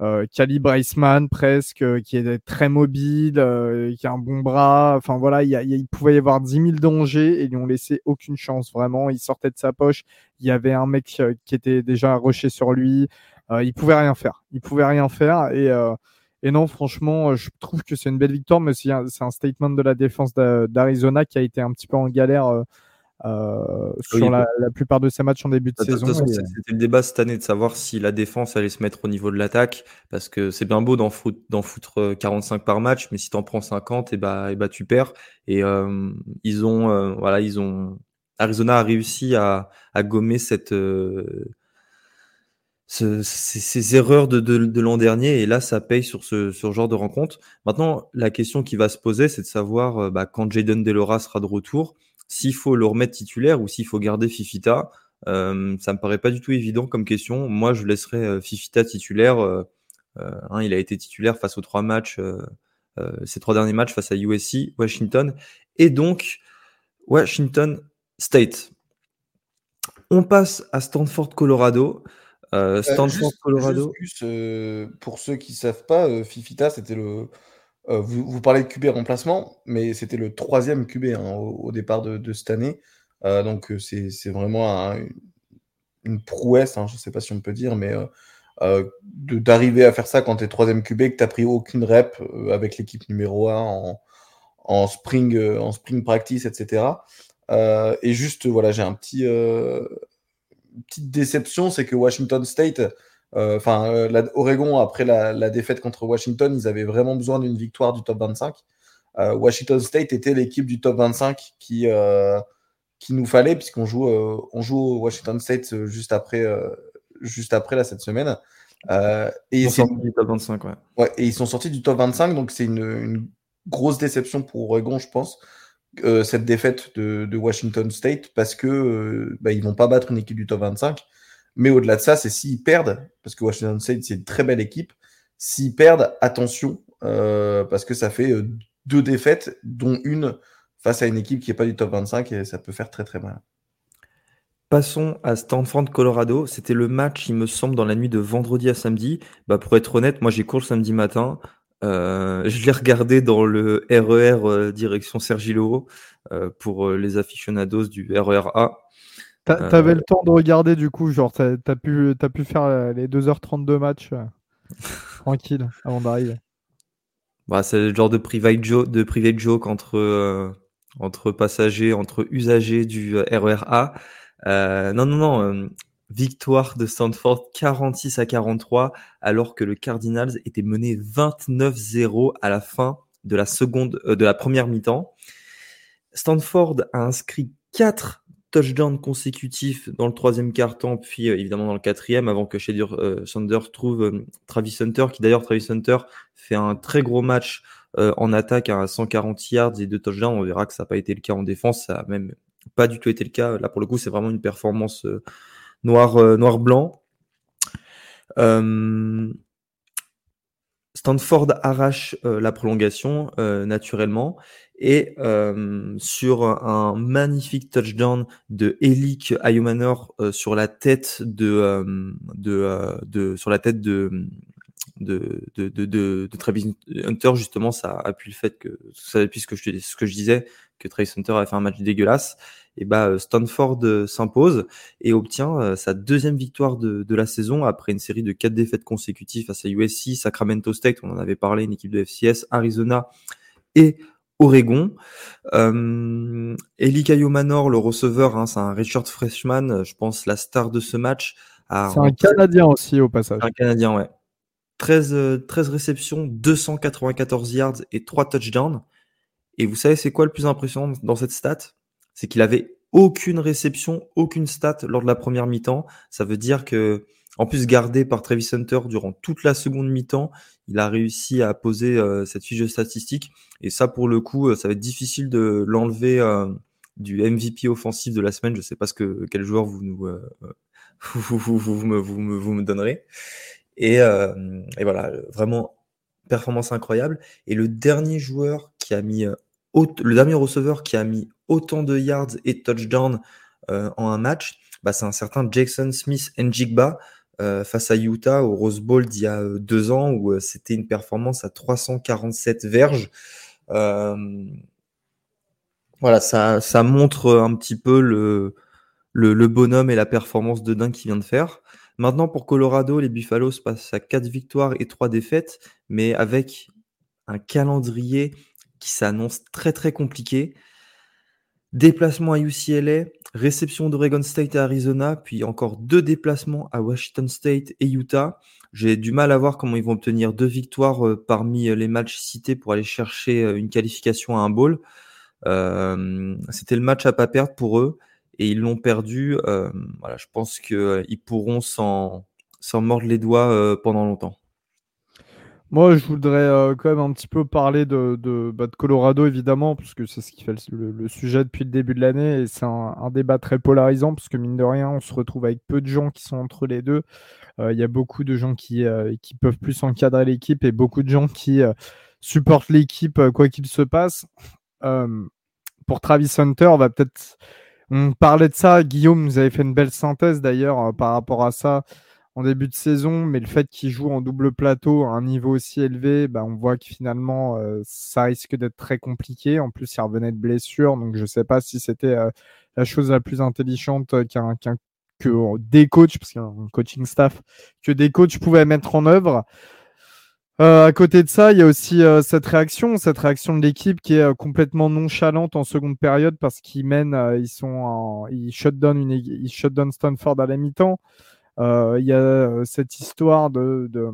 euh, Iceman presque, euh, qui est très mobile, euh, qui a un bon bras. Enfin voilà, il, pouvait y avoir 10 000 dangers et ils lui ont laissé aucune chance. Vraiment, il sortait de sa poche. Il y avait un mec qui était déjà rushé sur lui. il pouvait rien faire. Il pouvait rien faire et et non, franchement, je trouve que c'est une belle victoire, mais c'est un, statement de la défense d'Arizona qui a été un petit peu en galère euh, sur la, plupart de ces matchs en début de saison. C'était le débat cette année de savoir si la défense allait se mettre au niveau de l'attaque, parce que c'est bien beau d'en foutre, 45 euh, par match, mais si t'en prends 50, et bah, et bah tu perds. Et euh, ils ont, voilà, ils ont, Arizona a réussi à, à gommer cette ces, erreurs de, de, l'an dernier et là ça paye sur ce, sur genre de rencontre. Maintenant, la question qui va se poser, c'est de savoir bah, quand Jaden Delora sera de retour, s'il faut le remettre titulaire ou s'il faut garder Fifita, euh, ça me paraît pas du tout évident comme question. Moi, je laisserais euh, Fifita titulaire. Euh, hein, il a été titulaire face aux trois matchs, ces trois derniers matchs face à USC, Washington et donc Washington State. On passe à Stanford, Colorado. Stanford, Colorado. pour ceux qui savent pas, Fifita, c'était le euh, vous, parlez de QB remplacement, mais c'était le troisième QB hein, au, départ de, cette année. Euh, donc euh, c'est vraiment une prouesse, hein, je ne sais pas si on peut dire, mais d'arriver à faire ça quand tu es troisième QB, que tu n'as pris aucune rep avec l'équipe numéro 1 en, spring, en spring practice, etc. et juste, voilà, j'ai un petit, une petite déception, c'est que Washington State enfin, euh, Oregon, après la, défaite contre Washington, ils avaient vraiment besoin d'une victoire du top 25. Euh, Washington State était l'équipe du top 25 qui, qui nous fallait, puisqu'on joue, on joue au Washington State juste après, juste après là, cette semaine. et ils sont sortis du top 25, ouais. et ils sont sortis du top 25, donc c'est une, grosse déception pour Oregon, je pense. cette défaite de, Washington State parce que bah, ils vont pas battre une équipe du top 25 mais au-delà de ça, c'est s'ils perdent, parce que Washington State, c'est une très belle équipe, s'ils perdent, attention, euh, parce que ça fait euh, deux défaites, dont une face à une équipe qui n'est pas du top 25, et ça peut faire très très mal. Passons à Stanford, Colorado. C'était le match, il me semble, dans la nuit de vendredi à samedi. Bah, pour être honnête, moi j'ai cours le samedi matin. Euh, je l'ai regardé dans le RER e direction Sergi pour les aficionados du RER A. T'avais le temps de regarder du coup, genre t'as as pu, as pu faire euh, les 2h32 matchs euh, tranquille avant d'arriver. Bah, c'est le genre de private joke, de private joke entre, euh, entre passagers, entre usagers du RER A. non, non, non. victoire de Stanford 46 à 43, alors que le Cardinals était mené 29-0 à la fin de la seconde, de la première mi-temps. Stanford a inscrit 4 touchdown consécutif dans le troisième quart-temps, puis euh, évidemment dans le quatrième, avant que Shadir euh, Sanders trouve euh, Travis Hunter, qui d'ailleurs, Travis Hunter fait un très gros match en attaque à 140 yards et deux touchdowns. On verra que ça n'a pas été le cas en défense, ça n'a même pas du tout été le cas. Là, pour le coup, c'est vraiment une performance noir, noir-blanc. Stanford arrache la prolongation naturellement Et sur un magnifique touchdown de Elik Ayumanor sur la tête de, de, de, sur la tête de de, de, de, de, Travis Hunter, justement, ça appuie le fait que, ça appuie ce que je, ce que je disais, que Travis Hunter a fait un match dégueulasse. Et bah, Stanford s'impose et obtient sa deuxième victoire de, de, la saison après une série de quatre défaites consécutives face à USC, Sacramento State, on en avait parlé, une équipe de FCS, Arizona et Oregon. Euh, Eli Manor, le receveur, hein, c'est un Richard freshman, je pense la star de ce match. C'est un Canadien aussi au passage. Un Canadien, ouais. 13, 13 euh, réceptions, 294 yards et 3 touchdowns. Et vous savez, c'est quoi le plus impressionnant dans cette stat? C'est qu'il avait aucune réception, aucune stat lors de la première mi-temps. Ça veut dire que, en plus gardé par Travis Hunter durant toute la seconde mi-temps, il a réussi à poser euh, cette fiche de statistiques. Et ça, pour le coup, euh, ça va être difficile de l'enlever euh, du MVP offensif de la semaine. Je ne sais pas ce que, quel joueur vous, nous, vous, vous, vous, me, me, vous me donnerez. Et, et, voilà, vraiment, performance incroyable. Et le dernier joueur qui a mis, le dernier receveur qui a mis autant de yards et touchdowns en un match, bah, c'est un certain Jackson Smith Njigba. Euh, face à Utah au Rose Bowl d'il y a euh, deux ans où euh, c'était une performance à 347 verges. voilà, ça, ça, montre un petit peu le, bonhomme et la performance de dingue qu'il vient de faire. Maintenant, pour Colorado, les Buffaloes passent à quatre victoires et trois défaites, mais avec un calendrier qui s'annonce très très compliqué. Déplacement à UCLA, réception d'Oregon State et Arizona, puis encore deux déplacements à Washington State et Utah. J'ai du mal à voir comment ils vont obtenir deux victoires euh, parmi euh, les matchs cités pour aller chercher euh, une qualification à un bowl. C'était le match à pas perdre pour eux et ils l'ont perdu. voilà, je pense qu'ils pourront s'en mordre les doigts pendant longtemps. Moi, je voudrais euh, quand même un petit peu parler de, de, bah, Colorado, évidemment, puisque c'est ce qui fait le, sujet depuis le début de l'année. Et c'est un, débat très polarisant, puisque mine de rien, on se retrouve avec peu de gens qui sont entre les deux. Euh, il y a beaucoup de gens qui, euh, qui peuvent plus encadrer l'équipe et beaucoup de gens qui supportent l'équipe quoi qu'il se passe. pour Travis Hunter, on va peut-être. On parlait de ça. Guillaume nous avait fait une belle synthèse d'ailleurs par rapport à ça en début de saison, mais le fait qu'il joue en double plateau à un niveau aussi élevé, bah, on voit que finalement, euh, ça risque d'être très compliqué. En plus, il revenait de blessure, donc je ne sais pas si c'était euh, la chose la plus intelligente qu'un, que des coachs, parce qu'il y a un coaching staff, que des coachs pouvaient mettre en œuvre. Euh, à côté de ça, il y a aussi cette réaction, cette réaction de l'équipe qui est complètement nonchalante en seconde période parce qu'ils mènent, ils sont, en, ils shutdown une, ils shutdown Stanford à la mi-temps. Euh, il y a euh, cette histoire de, de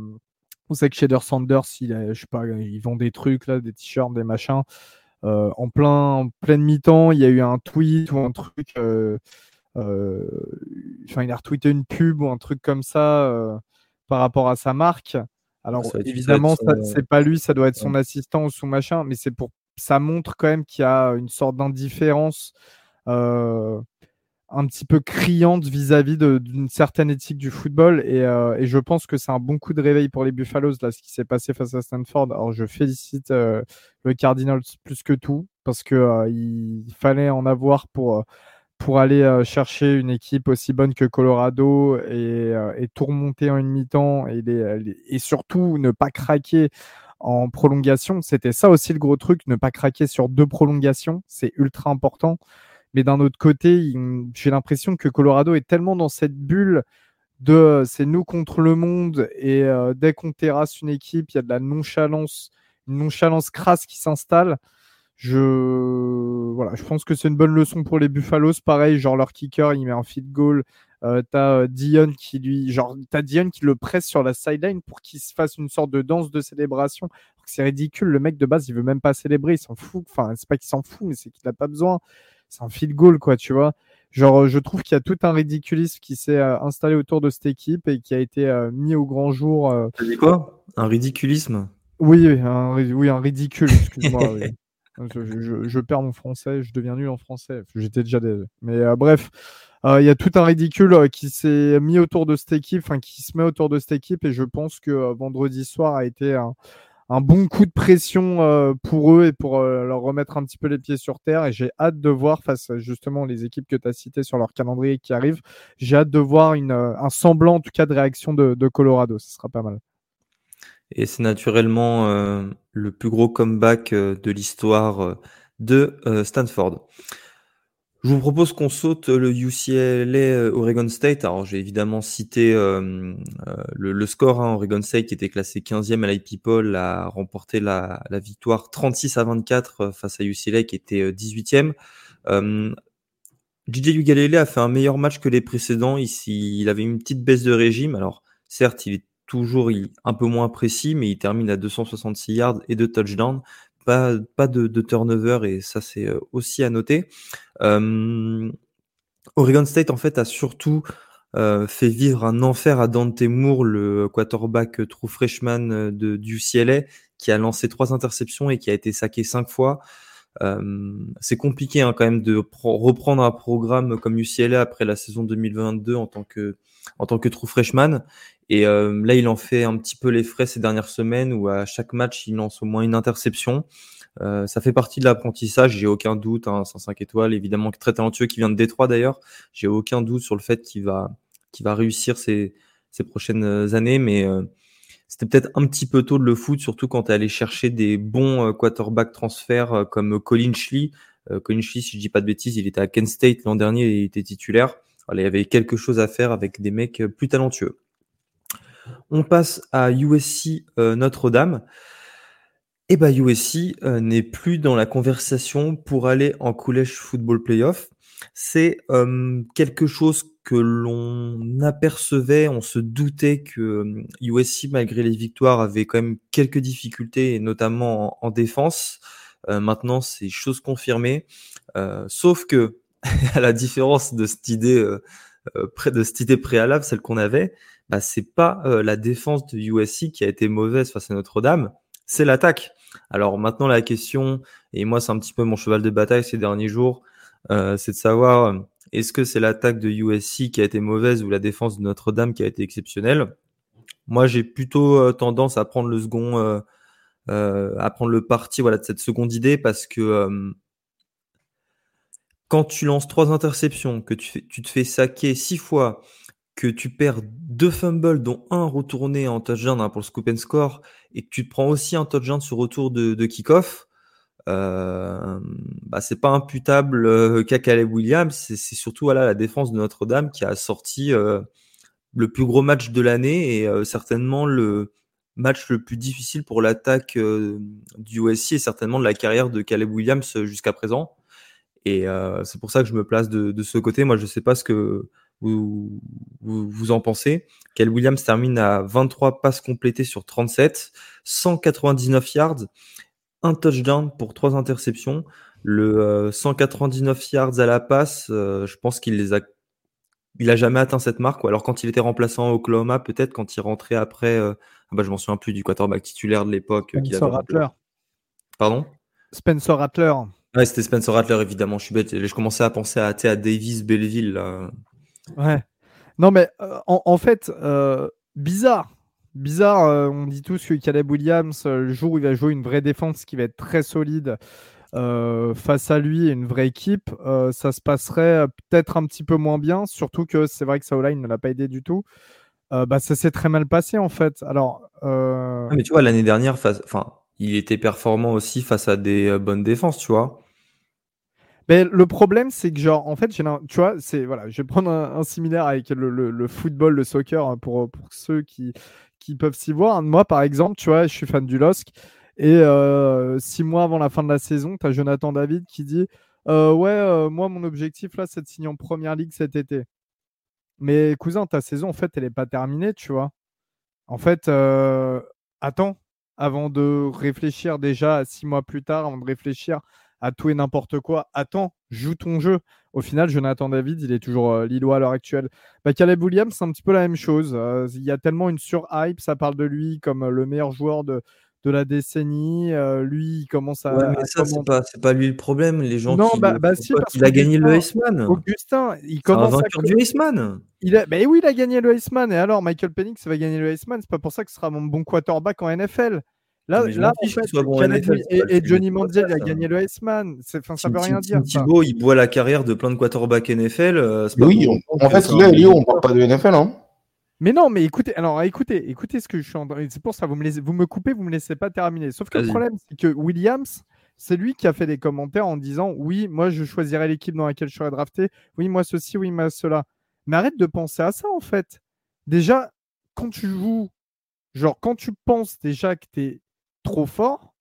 on sait que Shader Sanders, il, je sais pas, ils vendent des trucs là, des t-shirts, des machins. Euh, en plein, en pleine mi-temps, il y a eu un tweet ou un truc. enfin, il a retweeté une pub ou un truc comme ça par rapport à sa marque. Alors évidemment, c'est pas lui, ça doit être son assistant ou son machin, mais c'est pour ça montre quand même qu'il y a une sorte d'indifférence un petit peu criante vis-à-vis d'une certaine éthique du football. Euh, et, je pense que c'est un bon coup de réveil pour les Buffaloes, là, ce qui s'est passé face à Stanford. Alors, je félicite euh, le Cardinals plus que tout, parce qu'il euh, il fallait en avoir pour, pour aller chercher une équipe aussi bonne que Colorado et, tout remonter en une mi-temps et, et surtout ne pas craquer en prolongation. C'était ça aussi le gros truc, ne pas craquer sur deux prolongations. C'est ultra important. Mais d'un autre côté, j'ai l'impression que Colorado est tellement dans cette bulle de c'est nous contre le monde et euh, dès qu'on terrasse une équipe, il y a de la nonchalance, une nonchalance crasse qui s'installe. Je voilà, je pense que c'est une bonne leçon pour les Buffaloes. Pareil, genre leur kicker, il met un feed goal. Euh, t'as euh, Dion qui lui, genre t'as Dion qui le presse sur la sideline pour qu'il se fasse une sorte de danse de célébration. C'est ridicule. Le mec de base, il veut même pas célébrer, il s'en fout. Enfin, c'est pas qu'il s'en fout, mais c'est qu'il n'a pas besoin c'est un field goal, quoi, tu vois. Genre, je trouve qu'il y a tout un ridiculisme qui s'est euh, installé autour de cette équipe et qui a été euh, mis au grand jour. Euh. Tu dis quoi? Un ridiculisme? Oui, un, oui, un ridicule, excuse-moi. je, perds mon français, je deviens nul en français. J'étais déjà des... Mais bref, il y a tout un ridicule qui s'est mis autour de cette équipe, enfin qui se met autour de cette équipe, et je pense que vendredi soir a été un, un bon coup de pression euh, pour eux et pour euh, leur remettre un petit peu les pieds sur terre. Et j'ai hâte de voir, face justement les équipes que tu as citées sur leur calendrier qui arrivent, j'ai hâte de voir une, euh, un semblant en tout cas de réaction de, de Colorado. Ce sera pas mal. Et c'est naturellement le plus gros comeback de l'histoire de Stanford. Je vous propose qu'on saute le UCLA euh, Oregon State. Alors, j'ai évidemment cité euh, euh, le, score. Hein. Oregon State, qui était classé 15e à l'IP a remporté la, victoire 36 à 24 face à UCLA, qui était 18e. DJ Ugalele a fait un meilleur match que les précédents. Ici, il avait une petite baisse de régime. Alors, certes, il est toujours un peu moins précis, mais il termine à 266 yards et deux touchdowns pas, pas de, turnover et ça c'est euh, aussi à noter. Oregon State en fait a surtout euh, fait vivre un enfer à Dante Moore, le quarterback euh, true freshman de, du UCLA, qui a lancé trois interceptions et qui a été saqué cinq fois. C'est compliqué hein, quand même de reprendre un programme comme UCLA après la saison 2022 en tant que en tant que true freshman. Et euh, là, il en fait un petit peu les frais ces dernières semaines où à chaque match, il lance au moins une interception. Euh, ça fait partie de l'apprentissage, j'ai aucun doute. Hein, 105 étoiles, évidemment, très talentueux, qui vient de Détroit d'ailleurs. J'ai aucun doute sur le fait qu'il va, qu'il va réussir ces, ces prochaines années, mais euh, c'était peut-être un petit peu tôt de le foot, surtout quand tu allé chercher des bons quarterback transferts comme Colin Schley. Colin Schley, si je dis pas de bêtises, il était à Kent State l'an dernier et il était titulaire. Il y avait quelque chose à faire avec des mecs plus talentueux. On passe à USC euh, Notre-Dame. Et eh ben, USC euh, n'est plus dans la conversation pour aller en college football playoff. C'est euh, quelque chose que l'on apercevait, on se doutait que USC, malgré les victoires, avait quand même quelques difficultés, notamment en, défense. maintenant, c'est chose confirmée. sauf que, à la différence de cette idée, de cette idée préalable, celle qu'on avait, bah, c'est pas euh, la défense de USC qui a été mauvaise face à Notre-Dame, c'est l'attaque. Alors maintenant la question, et moi c'est un petit peu mon cheval de bataille ces derniers jours, euh, c'est de savoir euh, est-ce que c'est l'attaque de USC qui a été mauvaise ou la défense de Notre-Dame qui a été exceptionnelle? Moi j'ai plutôt tendance à prendre le second, à prendre le parti voilà de cette seconde idée parce que quand tu lances trois interceptions, que tu, tu te fais saquer six fois, que tu perds deux fumbles, dont un retourné en touchdown hein, pour le scoop and score, et que tu te prends aussi un touchdown sur retour de, de kick-off, euh, bah, c'est pas imputable euh, qu'à Caleb Williams, c'est surtout voilà, la défense de Notre-Dame qui a sorti euh, le plus gros match de l'année et euh, certainement le match le plus difficile pour l'attaque du USC et certainement de la carrière de Caleb Williams jusqu'à présent. Et c'est pour ça que je me place de, ce côté. Moi, je sais pas ce que vous, vous, en pensez. Kel Williams termine à 23 passes complétées sur 37, 199 yards, un touchdown pour trois interceptions. Le 199 euh, yards à la passe, euh, je pense qu'il les a il a jamais atteint cette marque. Alors quand il était remplaçant au Oklahoma, peut-être quand il rentrait après. Euh, ah bah, je m'en souviens plus du quarterback titulaire de l'époque. Spencer Rattler. Pardon? Spencer Rattler. Ouais, c'était Spencer Rattler, évidemment. Je suis bête. Je commençais à penser à, à Davis Belleville. Là. Ouais. Non, mais euh, en, fait, euh, bizarre. Bizarre, euh, on dit tous que Caleb Williams, le jour où il va jouer une vraie défense qui va être très solide face à lui et une vraie équipe, ça se passerait peut-être un petit peu moins bien. Surtout que c'est vrai que Saoline ne l'a pas aidé du tout. bah, ça s'est très mal passé en fait. Alors, ah, mais tu vois, l'année dernière, enfin, il était performant aussi face à des bonnes défenses, tu vois. Mais le problème, c'est que, genre, en fait, tu vois, c'est, voilà, je vais prendre un, similaire avec le, football, le soccer, hein, pour, pour ceux qui, qui peuvent s'y voir. Moi, par exemple, tu vois, je suis fan du LOSC. Et euh, six mois avant la fin de la saison, tu as Jonathan David qui dit euh, Ouais, euh, moi, mon objectif, là, c'est de signer en première ligue cet été. Mais cousin, ta saison, en fait, elle n'est pas terminée, tu vois. En fait, attends, avant de réfléchir déjà six mois plus tard, avant de réfléchir à tout et n'importe quoi. Attends, joue ton jeu. Au final, Jonathan David, il est toujours euh, Lillois à l'heure actuelle. Bah, Caleb Williams, c'est un petit peu la même chose. Euh, il y a tellement une surhype, ça parle de lui comme euh, le meilleur joueur de, de la décennie. lui, il commence à. Ouais, mais ça, c'est pas, pas, lui le problème. Les gens non, qui. Bah, bah si, il a gagné le Iceman. Augustin, il commence. Un vainqueur du Iceman. Il a... Bah, oui, il a gagné le Iceman. Et alors, Michael Penix va gagner le Iceman. C'est pas pour ça que ce sera mon bon quarterback en NFL. Là, là en fait, soit bon NFL, et, Johnny Manziel, il a gagné hein. le. C'est- Enfin, ça Tim, veut rien Tim- dire. Thibault, il boit la carrière de plein de quarterbacks NFL. euh, Oui, en fait, là, Léo, on parle pas de NFL. Hein. Mais non, mais écoutez, alors écoutez, écoutez ce que je suis en train. C'est pour ça, vous me, laissez, vous me coupez, vous me laissez pas terminer. Sauf que le problème, c'est que Williams, c'est lui qui a fait des commentaires en disant oui, moi je choisirais l'équipe dans laquelle je serais drafté. Oui, moi ceci, oui, moi cela. Mais arrête de penser à ça en fait. Déjà, quand tu joues, genre quand tu penses déjà que tu es trop fort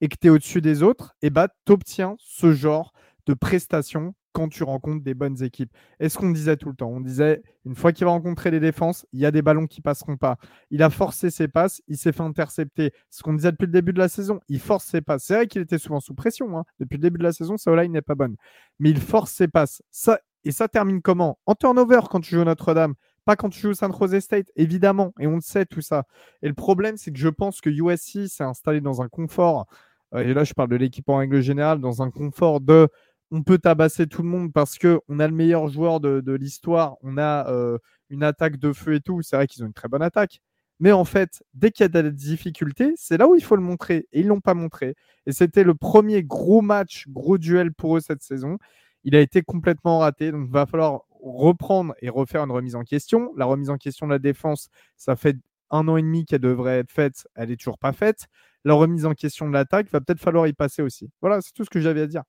et que tu es au-dessus des autres, et bah tu obtiens ce genre de prestations quand tu rencontres des bonnes équipes. Et ce qu'on disait tout le temps, on disait une fois qu'il va rencontrer les défenses, il y a des ballons qui passeront pas. Il a forcé ses passes, il s'est fait intercepter. Ce qu'on disait depuis le début de la saison, il force ses passes. C'est vrai qu'il était souvent sous pression. hein. Depuis le début de la saison, sa line n'est pas bonne. Mais il force ses passes. Ça, et ça termine comment? En turnover quand tu joues Notre-Dame, pas quand tu joues San Jose State, évidemment. Et on sait tout ça. Et le problème, c'est que je pense que USC s'est installé dans un confort. euh, et là, je parle de l'équipe en règle générale, dans un confort de on peut tabasser tout le monde parce que on a le meilleur joueur de, de l'histoire, on a euh, une attaque de feu et tout. C'est vrai qu'ils ont une très bonne attaque. Mais en fait, dès qu'il y a des difficultés, c'est là où il faut le montrer. Et ils ne l'ont pas montré. Et c'était le premier gros match, gros duel pour eux cette saison. Il a été complètement raté. Donc, il va falloir reprendre et refaire une remise en question. La remise en question de la défense, ça fait un an et demi qu'elle devrait être faite. Elle n'est toujours pas faite. La remise en question de l'attaque, va peut-être falloir y passer aussi. Voilà, c'est tout ce que j'avais à dire.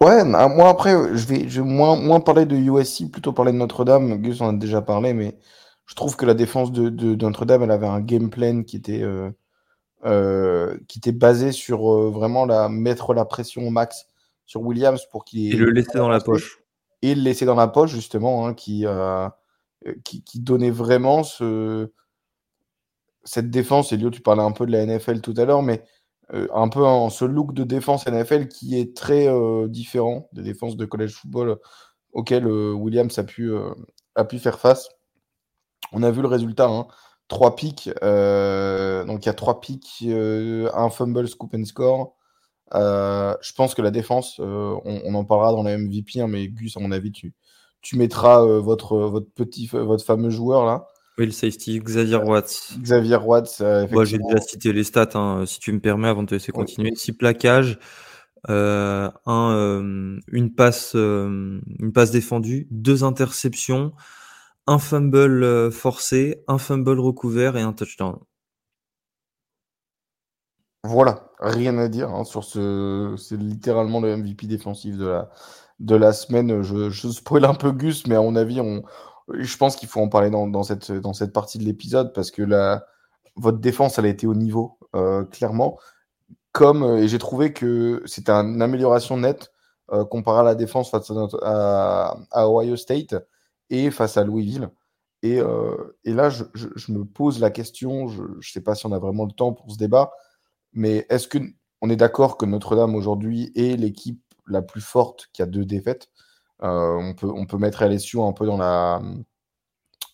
Ouais, bah, moi après, je vais, je vais moins, moins parler de USC, plutôt parler de Notre-Dame. Gus en a déjà parlé, mais je trouve que la défense de, de- de Notre-Dame, elle avait un game plan qui était, euh, euh, qui était basé sur euh, vraiment la, mettre la pression au max sur Williams pour qu'il Et le laisser dans la poche. Et le laisser dans la poche, justement, hein, qui, euh, qui, qui donnait vraiment ce, cette défense. Et Lio, tu parlais un peu de la NFL tout à l'heure, mais euh, un peu en ce look de défense NFL qui est très euh, différent des défenses de college football auxquelles Williams a pu, a pu faire face. On a vu le résultat, hein. trois pics. donc il y a trois pics, un fumble, scoop and score. Euh, je pense que la défense, euh, on, on en parlera dans la MVP, hein, mais Gus, à mon avis, tu, tu mettras euh, votre, votre petit, votre fameux joueur là, Oui, le safety, Xavier Watts. Xavier Watts. euh, Moi, j'ai déjà cité les stats, hein, si tu me permets, avant de te laisser Oui. continuer. Six plaquages, euh, un, euh, une, passe, euh, une passe défendue, deux interceptions, un fumble euh, forcé, un fumble recouvert et un touchdown. Voilà, rien à dire hein, sur ce. C'est littéralement le MVP défensif de la, de la semaine. Je, je spoil un peu Gus, mais à mon avis, on, je pense qu'il faut en parler dans, dans cette, dans cette partie de l'épisode parce que la, votre défense, elle a été au niveau, euh, clairement. Comme, euh, et j'ai trouvé que c'était une amélioration nette euh, comparé à la défense face à, à, à Ohio State et face à Louisville. Et, euh, et là, je, je- je me pose la question, je ne sais pas si on a vraiment le temps pour ce débat, mais est-ce que on est d'accord que Notre-Dame aujourd'hui est l'équipe la plus forte qui a deux défaites? Euh, on, peut, on peut mettre LSU un peu dans, la,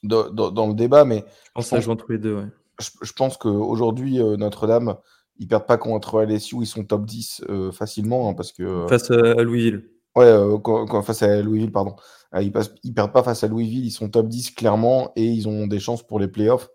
dans, le débat, mais Je pense entre les deux. ouais. je, je pense qu'aujourd'hui, euh, Notre-Dame, ils perdent pas contre LSU, ils sont top 10 euh, facilement, hein, parce que Face à Louisville. Ouais, quand- quand- face à Louisville, pardon. Ils, passent, ils perdent pas face à Louisville, ils sont top 10 clairement et ils ont des chances pour les playoffs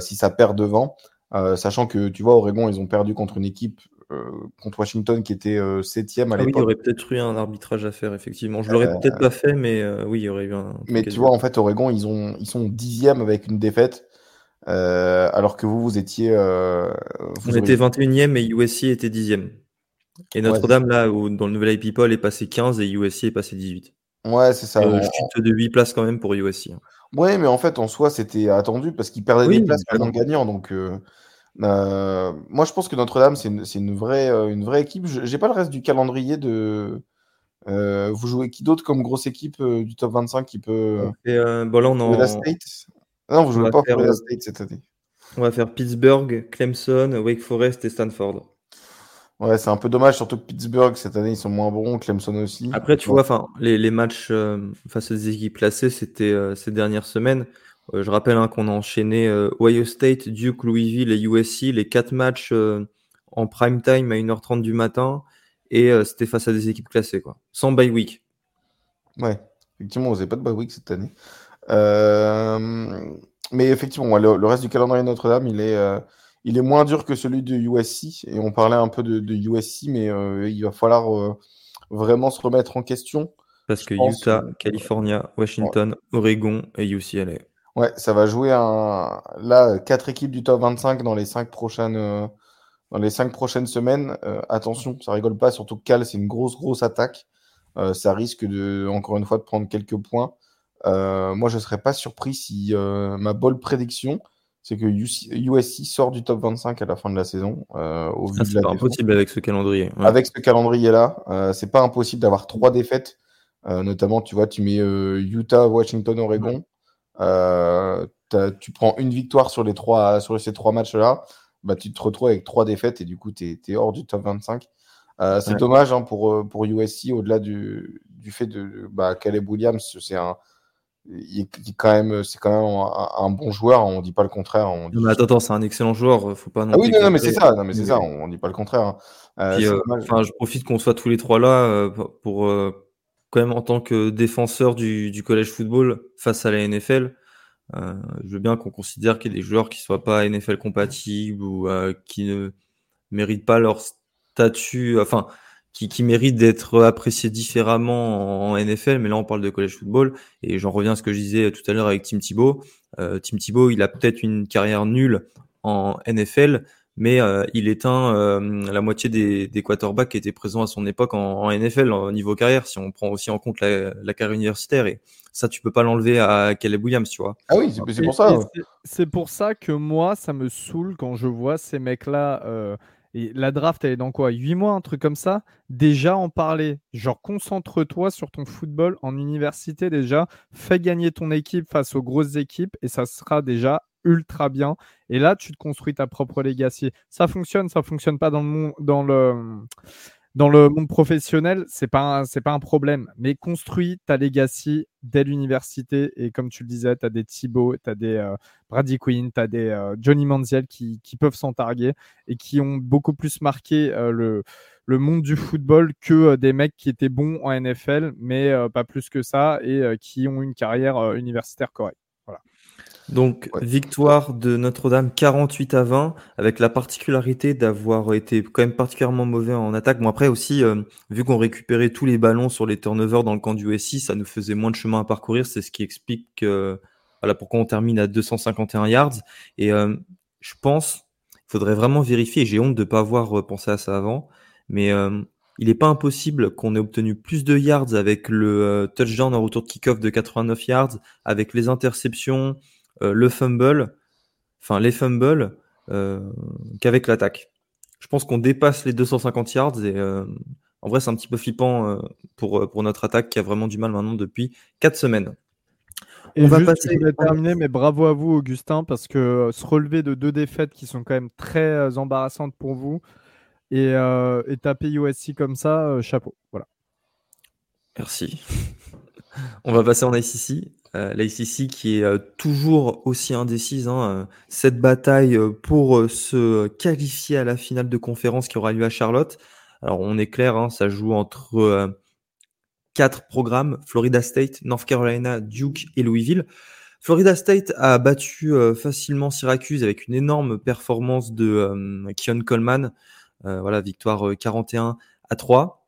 si ça perd devant. Euh, sachant que, tu vois, Oregon, ils ont perdu contre une équipe, euh, contre Washington qui était euh, septième à Ah oui, il y l'époque. aurait peut-être eu un arbitrage à faire, effectivement. Je l'aurais peut-être pas fait, mais euh, oui, il y aurait eu un. Mais tu vois, en fait, Oregon, ils, ont, ils sont dixième avec une défaite, euh, alors que vous, vous étiez. euh, vous On auriez- était 21e et USC était 10e. Et Notre-Dame, là, où- dans le nouvel IP People, est passé 15 et USC est passé 18. Ouais, c'est ça. Euh, En- chute de 8 places quand même pour USC. hein. Ouais, mais en fait, en soi, c'était attendu parce qu'ils perdaient Oui, des places en gagnant. Donc, euh, moi, je pense que Notre-Dame, c'est une, vraie, euh, une vraie équipe. Je J'ai pas le reste du calendrier de. euh, vous jouez qui d'autre comme grosse équipe euh, du top 25 qui peut. Et bon, là, on, en- Florida State? Non, vous on jouez pas faire, Florida State cette année. on va faire Pittsburgh, Clemson, Wake Forest et Stanford. Ouais, c'est un peu dommage, surtout que Pittsburgh, cette année, ils sont moins bons, Clemson aussi. Après, tu vois, les, les matchs face des équipes classées, c'était ces dernières semaines. Euh, je rappelle hein, qu'on a enchaîné euh, Ohio State, Duke, Louisville et USC, les quatre matchs euh, en prime time à 1h30 du matin, et euh, c'était face à des équipes classées, quoi, sans bye week. Ouais, effectivement, vous n'avez pas de bye week cette année. Mais effectivement, le, le reste du calendrier de Notre-Dame, il est, il est moins dur que celui de USC. Et on parlait un peu de, de USC, mais il va falloir vraiment se remettre en question. Parce que Utah, California, Washington, Oregon et UCLA. Ouais, ça va jouer un. Là, quatre équipes du top 25 dans les cinq prochaines, euh, dans les cinq prochaines semaines. Euh, attention, ça rigole pas, surtout que Cal, c'est une grosse, grosse attaque. Euh, ça risque de, encore une fois, de prendre quelques points. Euh, moi, je serais pas surpris si euh, ma bold prédiction, c'est que USC sort du top 25 à la fin de la saison, euh, au Ah, c'est pas impossible avec ce calendrier. ouais. Avec ce calendrier-là, euh, c'est pas impossible d'avoir trois défaites. Euh, notamment, tu vois, tu mets euh, Utah, Washington, Oregon. Tu prends une victoire sur, les trois, sur ces trois matchs-là, bah, tu te retrouves avec trois défaites et du coup, tu es, hors du top 25. Euh, c'est Ouais. dommage hein, pour, euh, pour USC, au-delà du, du fait de bah, Caleb Williams, c'est un. Il quand même, c'est quand même un, un bon joueur, on dit pas le contraire. On dit mais attends, attends, c'est un excellent joueur. Faut pas non ah oui, non, non, mais c'est ça, non, mais c'est ça, on, on dit pas le contraire. hein. Euh, Puis, euh, je profite qu'on soit tous les trois là euh, pour- euh, quand même en tant que défenseur du, du collège football face à la NFL. euh, je veux bien qu'on considère qu'il y a des joueurs qui soient pas NFL compatibles ou euh, qui ne méritent pas leur statut, enfin qui, qui méritent d'être appréciés différemment en, en NFL. Mais là, on parle de collège football et j'en reviens à ce que je disais tout à l'heure avec Tim Thibault. Euh, Tim Thibault, il a peut-être une carrière nulle en NFL, mais euh, il éteint euh, la moitié des, des quarterbacks qui étaient présents à son époque en, en NFL au niveau carrière, si on prend aussi en compte la, la carrière universitaire. Et ça, tu peux pas l'enlever à Caleb Williams, tu vois. Ah oui, c'est pour ça. c'est- C'est pour ça que moi, ça me saoule quand je vois ces mecs-là. euh, et la draft, elle est dans quoi? 8 mois, un truc comme ça? Déjà en parler. Genre, concentre-toi sur ton football en université déjà. Fais gagner ton équipe face aux grosses équipes et ça sera déjà ultra bien. Et là, tu te construis ta propre legacy. Ça fonctionne, ça fonctionne pas dans le monde, dans le, dans le monde professionnel, c'est pas c'est pas un problème. Mais construis ta legacy dès l'université et comme tu le disais, tu as des Thibaut, tu des euh, Brady Quinn, tu des euh, Johnny Manziel qui, peuvent s'en targuer et qui ont beaucoup plus marqué euh, le le monde du football que des mecs qui étaient bons en NFL, mais pas plus que ça, et qui ont une carrière universitaire correcte. Donc, Ouais. victoire de Notre-Dame 48 à 20, avec la particularité d'avoir été quand même particulièrement mauvais en attaque. Bon, après aussi, euh, vu qu'on récupérait tous les ballons sur les turnovers dans le camp du USC, ça nous faisait moins de chemin à parcourir. C'est ce qui explique euh, voilà, pourquoi on termine à 251 yards. Et euh, je pense, il faudrait vraiment vérifier, j'ai honte de ne pas avoir euh, pensé à ça avant, mais il n'est pas impossible qu'on ait obtenu plus de yards avec le touchdown en retour de kick-off de 89 yards, avec les interceptions, le fumble, enfin les fumbles, euh, qu'avec l'attaque. Je pense qu'on dépasse les 250 yards et euh, en vrai c'est un petit peu flippant euh, pour, euh, pour notre attaque qui a vraiment du mal maintenant depuis 4 semaines. Et On va juste, passer- je terminer, mais bravo à vous, Augustin, parce que euh, se relever de deux défaites qui sont quand même très euh, embarrassantes pour vous et, euh, et taper USC comme ça, euh, chapeau. Voilà. Merci. On va passer en ICC. Euh, L'ICC qui est euh, toujours aussi indécise. Hein, euh, cette bataille euh, pour se qualifier à la finale de conférence qui aura lieu à Charlotte. Alors on est clair, hein, ça joue entre quatre programmes Florida State, North Carolina, Duke et Louisville. Florida State a battu facilement Syracuse avec une énorme performance de Keon Coleman. Voilà, victoire euh, 41 à 3.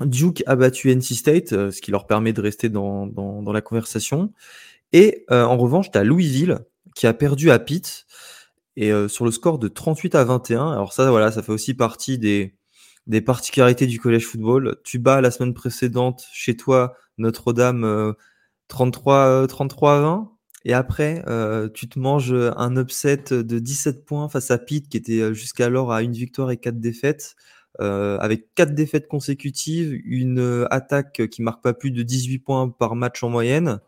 Duke a battu NC State, euh, ce qui leur permet de rester dans, dans, la conversation. Et euh, en revanche, tu as Louisville qui a perdu à Pitt et euh, sur le score de 38 à 21. Alors ça, voilà, ça fait aussi partie des, des particularités du collège football. Tu bats la semaine précédente chez toi Notre-Dame euh, 33, euh, 33 à 20. Et après, tu te manges un upset de 17 points face à Pitt, qui était jusqu'alors à une victoire et quatre défaites, euh, avec quatre défaites consécutives, une euh, attaque qui marque pas plus de 18 points par match en moyenne.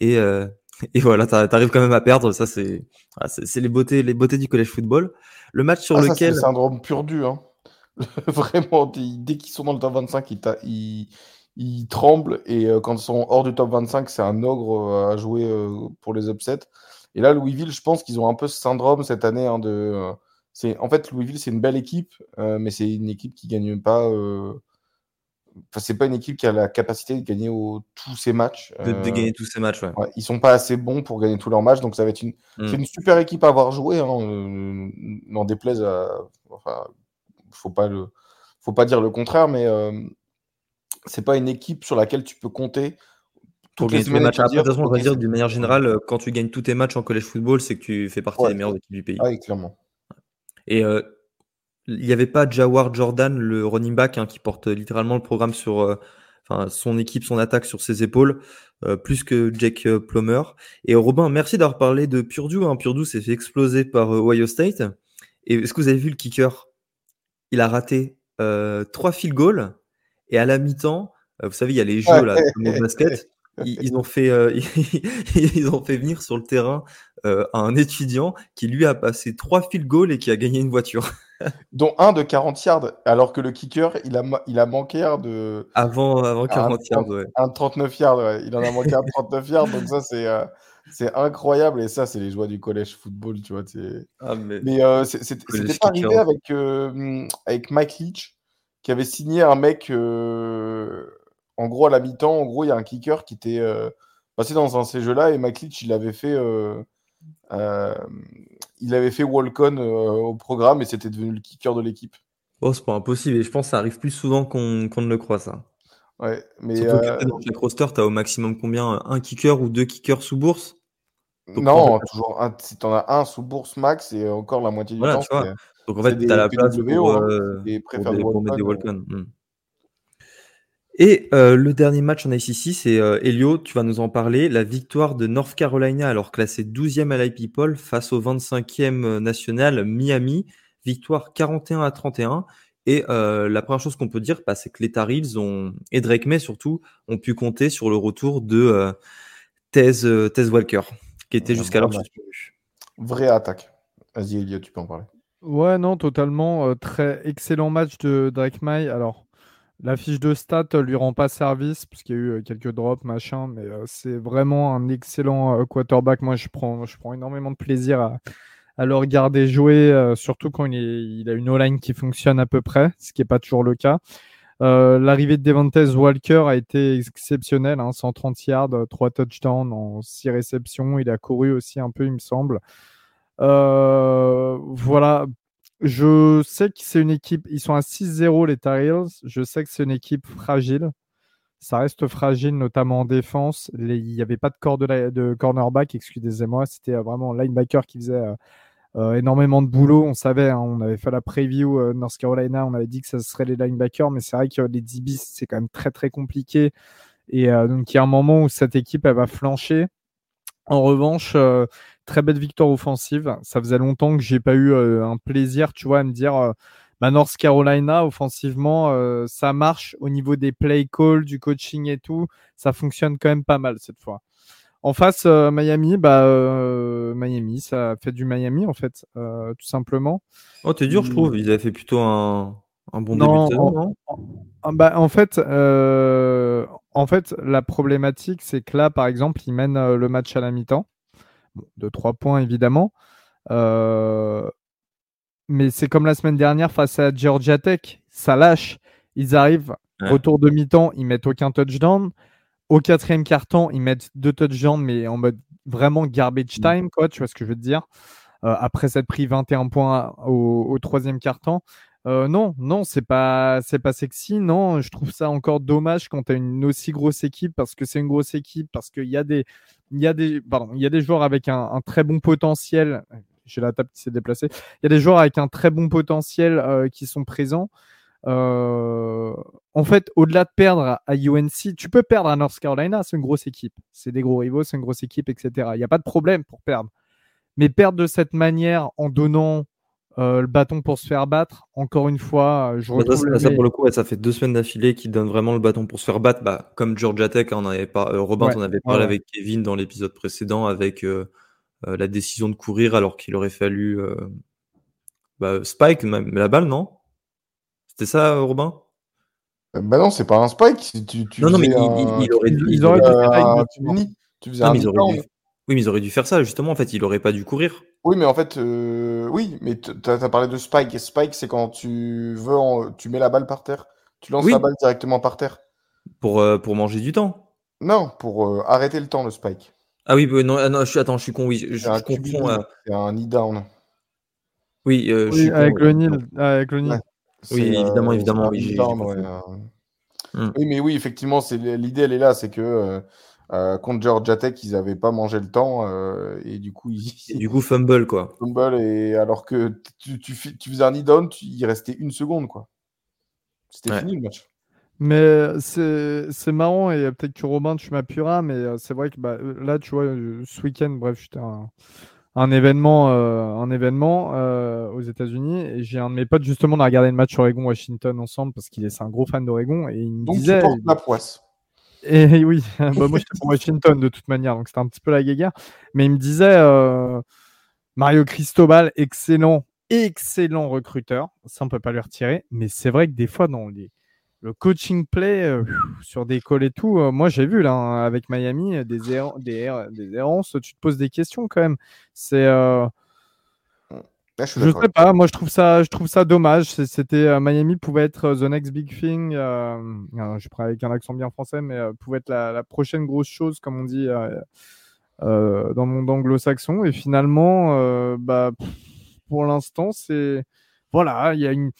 Et, euh, et voilà, t'a- t'arrives quand même à perdre. Ça, c'est voilà, les beautés, les beautés du collège football. Le match sur Ah, ça, c'est lequel le syndrome pur du. Hein. Vraiment, dès qu'ils sont dans le top 25, ils, ils- ils tremblent. Et euh, quand ils sont hors du top 25, c'est un ogre à jouer pour les upsets. Et là, Louisville, je pense qu'ils ont un peu ce syndrome cette année. hein, de, c'est, en fait, Louisville, c'est une belle équipe, euh, mais c'est une équipe qui gagne pas. euh, c'est pas une équipe qui a la capacité de gagner tous ses matchs. De, de, gagner tous ses matchs, ouais. ouais. Ils sont pas assez bons pour gagner tous leurs matchs, donc ça va être une, Mm. c'est une super équipe à avoir joué. Hein, n'en déplaise à, enfin, faut pas le, faut pas dire le contraire, mais euh, c'est pas une équipe sur laquelle tu peux compter. Toutes les gagner tous les semaines matchs. Après, de toute façon, on va dire d'une manière générale, euh, quand tu gagnes tous tes matchs en collège football, c'est que tu fais partie Ouais. des meilleures équipes du pays. Oui, clairement. Et euh, il n'y avait pas Jawar Jordan, le running back, hein, qui porte littéralement le programme sur euh, son équipe, son attaque sur ses épaules, euh, plus que Jake euh, Plummer. Et Robin, merci d'avoir parlé de Purdue. Hein. Purdue s'est fait exploser par Ohio State. Et est-ce que vous avez vu le kicker? Il a raté trois field goals. Et à la mi-temps, vous savez, il y a les jeux là, comme au basket. Ils, ils ont fait, euh, ils ont fait venir sur le terrain euh, un étudiant qui lui a passé trois field goals et qui a gagné une voiture. Dont un de 40 yards, alors que le kicker, il a, il a manqué un de, Avant, avant Ah, 40 yards, ouais. un de 39 yards. ouais. Il en a manqué un de 39 yards, donc ça, c'est euh, c'est incroyable. Et ça, c'est les joies du collège football, tu vois. c'est- Ah, mais... Mais euh, c'était pas kicker. arrivé avec, avec Mike Leach, qui avait signé un mec, en gros, à la mi-temps, en gros, il y a un kicker qui était euh, passé dans un de ces jeux-là, et Mike Leach, il avait fait, euh, euh, il avait fait walk-on euh, au programme, et c'était devenu le kicker de l'équipe. Oh, c'est pas impossible. Et je pense que ça arrive plus souvent qu'on qu'on ne le croit, ça. Ouais, mais Surtout euh, que dans chaque roster, tu as au maximum combien Un kicker ou deux kickers sous bourse? Donc, non, toujours un, si t'en as un sous bourse max, et encore la moitié du Voilà, temps, tu vois. Donc en fait, des tu as la place pour, hein. euh, des pour, des- pour mettre des walk-on, walk-on. Hmm. Et euh, le dernier match en ACC, c'est euh, Elio, tu vas nous en parler. La victoire de North Carolina, alors classé 12e à l'IP Poll, face au 25e national Miami. Victoire 41 à 31. Et euh, la première chose qu'on peut dire, bah, c'est que les Tar Heels ont, et Drake May surtout ont pu compter sur le retour de euh, Tez, euh, Tez Walker, qui était jusqu'alors suspendu. vraie attaque. Vas-y, Elliot, tu peux en parler. Ouais, non, totalement. euh, très excellent match de Drake May. Alors, la fiche de stats lui rend pas service parce qu'il y a eu euh, quelques drops, machin, mais euh, c'est vraiment un excellent euh, quarterback. Moi, je prends, je prends énormément de plaisir à, à le regarder jouer, surtout quand il, a une O-line qui fonctionne à peu près, ce qui n'est pas toujours le cas. L'arrivée de Devontae Walker a été exceptionnelle, hein, 130 yards, 3 touchdowns en 6 réceptions. Il a couru aussi un peu, il me semble. Voilà, je sais que c'est une équipe, ils sont à 6-0 les Tar Heels. Je sais que c'est une équipe fragile. Ça reste fragile, notamment en défense. Il n'y avait pas de, corps de, cornerback, excusez-moi. C'était euh, vraiment linebacker qui faisait euh, euh, énormément de boulot. On savait, hein, on avait fait la preview euh, North Carolina, on avait dit que ça serait les linebackers, mais c'est vrai que les DB, c'est quand même très très compliqué. Et donc il y a un moment où cette équipe, elle va flancher. En revanche, très belle victoire offensive. Ça faisait longtemps que j'ai pas eu euh, un plaisir, tu vois, à me dire, euh, bah, North Carolina, offensivement, euh, ça marche au niveau des play calls, du coaching et tout. Ça fonctionne quand même pas mal cette fois. En face, euh, Miami, bah, euh, Miami, ça fait du Miami en fait, tout simplement. Oh, t'es dur, je trouve. Ils avaient fait plutôt un, un bon Non, début de saison, en- non? Ah, bah, en fait, en fait, la problématique, c'est que là, par exemple, ils mènent le match à la mi-temps, de trois points évidemment. Euh, mais c'est comme la semaine dernière face à Georgia Tech, ça lâche. Ils arrivent, Ouais. retour de mi-temps, ils mettent aucun touchdown. Au quatrième quart-temps, ils mettent deux touchdowns, mais en mode vraiment garbage Mm. time, quoi, tu vois ce que je veux te dire. Euh, après s'être pris 21 points au, au troisième quart-temps. Euh, non, non, c'est pas, c'est pas sexy. Non, je trouve ça encore dommage quand tu as une aussi grosse équipe parce que c'est une grosse équipe, parce qu'il y a des, il y a des, pardon, il y a des joueurs avec un, très bon potentiel. J'ai la table qui s'est déplacée. Il y a des joueurs avec un très bon potentiel euh, qui sont présents. Euh, en fait, au-delà de perdre à UNC, tu peux perdre à North Carolina, c'est une grosse équipe. C'est des gros rivaux, c'est une grosse équipe, etc. Il n'y a pas de problème pour perdre. Mais perdre de cette manière en donnant euh, le bâton pour se faire battre, encore une fois, euh, je Bah, ça, pour le coup, ouais, ça fait deux semaines d'affilée qu'ils donnent vraiment le bâton pour se faire battre. Bah, comme Georgia Tech, hein, on avait par... euh, Robin, Ouais, on avait parlé ouais. avec Kevin dans l'épisode précédent avec euh, euh, la décision de courir alors qu'il aurait fallu euh, bah, Spike, même la balle, non? C'était ça, Robin? Bah non, c'est pas un spike. si Tu, tu Non, non, mais il, un- il- il aurait dû. ils il auraient aurait- dû. Tu faisais Non, un Oui, mais ils auraient dû faire ça, justement. En fait, il aurait pas dû courir. Oui, mais en fait, euh, oui, mais t- t'as as parlé de spike. Et spike, c'est quand tu veux, en- tu mets la balle par terre. Tu lances Oui. la balle directement par terre. Pour, euh, pour manger du temps. Non, pour euh, arrêter le temps, le spike. Ah oui, bah, non, ah non, je suis, attends, je suis con, oui, je, je- C'est un comprends. Euh, C'est un knee down. oui, euh, je Oui, suis avec ouais. le Nil. Avec le Nil. Ouais. Oui, évidemment, euh, évidemment, oui, down, ouais, euh. Hmm. Oui, mais oui, effectivement, c'est l'idée, elle est là, c'est que euh, euh, contre Georgia Tech, ils n'avaient pas mangé le temps euh, et du coup, ils Et du coup, fumble, quoi. fumble et alors que tu, tu, fais- tu faisais un knee down, tu- il restait une seconde, quoi. C'était Ouais. fini le match. Mais c'est c'est marrant et peut-être que Robin, tu m'appuieras, mais euh, c'est vrai que bah, euh, là, tu vois, euh, ce week-end, bref, j'étais à un, un événement, euh, un événement euh, aux États-Unis et j'ai un de mes potes justement, on a regardé le match Oregon-Washington ensemble parce qu'il est c'est un gros fan d'Oregon et il me Donc, disait. tu portes la poisse. Et oui, bah, moi j'étais pour Washington de toute manière, donc c'était un petit peu la guéguerre. Mais il me disait euh, Mario Cristobal, excellent, excellent recruteur. Ça, on peut pas lui retirer. Mais c'est vrai que des fois, dans le coaching play euh, sur des calls et tout, euh, moi j'ai vu là hein, avec Miami des, erran- des, des errances, tu te poses des questions quand même. C'est. Là, je je sais pas, moi je trouve ça, je trouve ça dommage. C'était euh, Miami pouvait être euh, the next big thing. euh, euh, je prends avec un accent bien français, mais euh, pouvait être la, la prochaine grosse chose, comme on dit euh, dans le monde anglo-saxon. Et finalement, bah, pff, pour l'instant, c'est voilà, il y a une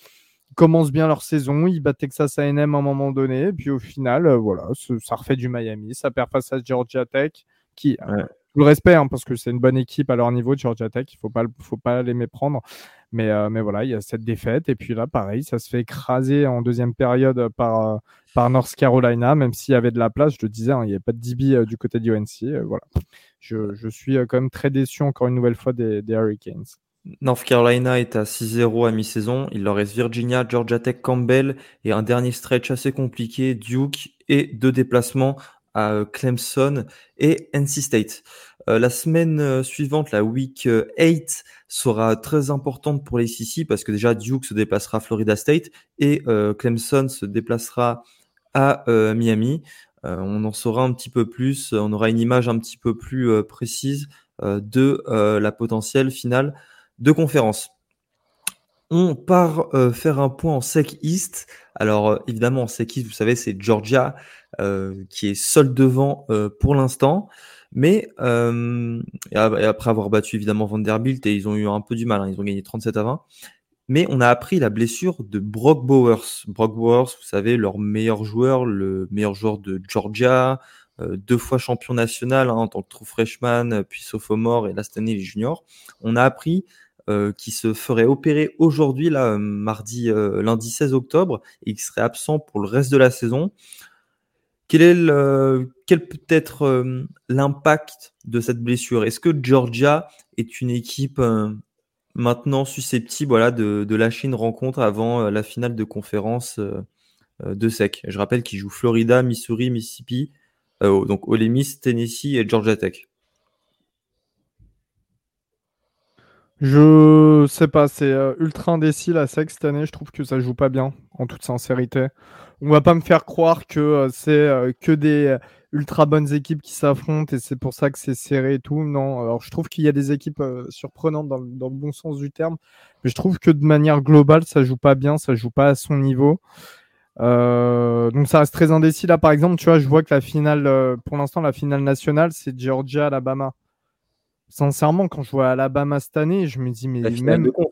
ils commencent bien leur saison, ils battent Texas A&M à un moment donné, et puis au final, voilà, ça refait du Miami, ça perd face à Georgia Tech, qui, Ouais. Tout le respect, hein, parce que c'est une bonne équipe à leur niveau de Georgia Tech, il faut pas, faut pas les méprendre, mais, euh, mais voilà, il y a cette défaite, et puis là, pareil, ça se fait écraser en deuxième période par, euh, par North Carolina, même s'il y avait de la place, je le disais, hein, il n'y avait pas de DB euh, du côté du UNC, euh, voilà. Je, je suis euh, quand même très déçu encore une nouvelle fois des, des Hurricanes. North Carolina est à 6-0 à mi-saison. Il leur reste Virginia, Georgia Tech, Campbell et un dernier stretch assez compliqué, Duke et deux déplacements euh, Clemson et NC State. Euh, la semaine euh, suivante, la week euh, 8, sera très importante pour les SEC parce que déjà Duke se déplacera à Florida State et Clemson se déplacera à Miami. On en saura un petit peu plus, on aura une image un petit peu plus précise de la potentielle finale de conférence. On part euh, faire un point en SEC East. Alors euh, évidemment en SEC East, vous savez, c'est Georgia euh, qui est seul devant euh, pour l'instant. Mais euh, et après avoir battu évidemment Vanderbilt, et ils ont eu un peu du mal, hein, ils ont gagné 37 à 20. Mais on a appris la blessure de Brock Bowers. Brock Bowers, vous savez, leur meilleur joueur, le meilleur joueur de Georgia, euh, deux fois champion national hein, en tant que true freshman, puis sophomore et cette année il est junior. On a appris euh, qu'il se ferait opérer aujourd'hui, là, euh, mardi, euh, lundi 16 octobre, et qu'il serait absent pour le reste de la saison. Quel, est le, quel peut être l'impact de cette blessure? Est-ce que Georgia est une équipe maintenant susceptible voilà, de, de lâcher une rencontre avant la finale de conférence de SEC? Je rappelle qu'ils jouent Florida, Missouri, Mississippi, donc Ole Miss, Tennessee et Georgia Tech. Je sais pas, c'est euh, ultra indécis la SEC cette année. Je trouve que ça joue pas bien, en toute sincérité. On va pas me faire croire que euh, c'est euh, que des ultra bonnes équipes qui s'affrontent et c'est pour ça que c'est serré et tout. Non, alors je trouve qu'il y a des équipes surprenantes dans, le- dans le bon sens du terme, mais je trouve que de manière globale, ça joue pas bien, ça joue pas à son niveau. Donc ça reste très indécis là. Par exemple, tu vois, je vois que la finale, pour l'instant, la finale nationale, c'est Georgia-Alabama. Sincèrement, quand je vois Alabama cette année, je me dis, mais La finale même. de conf.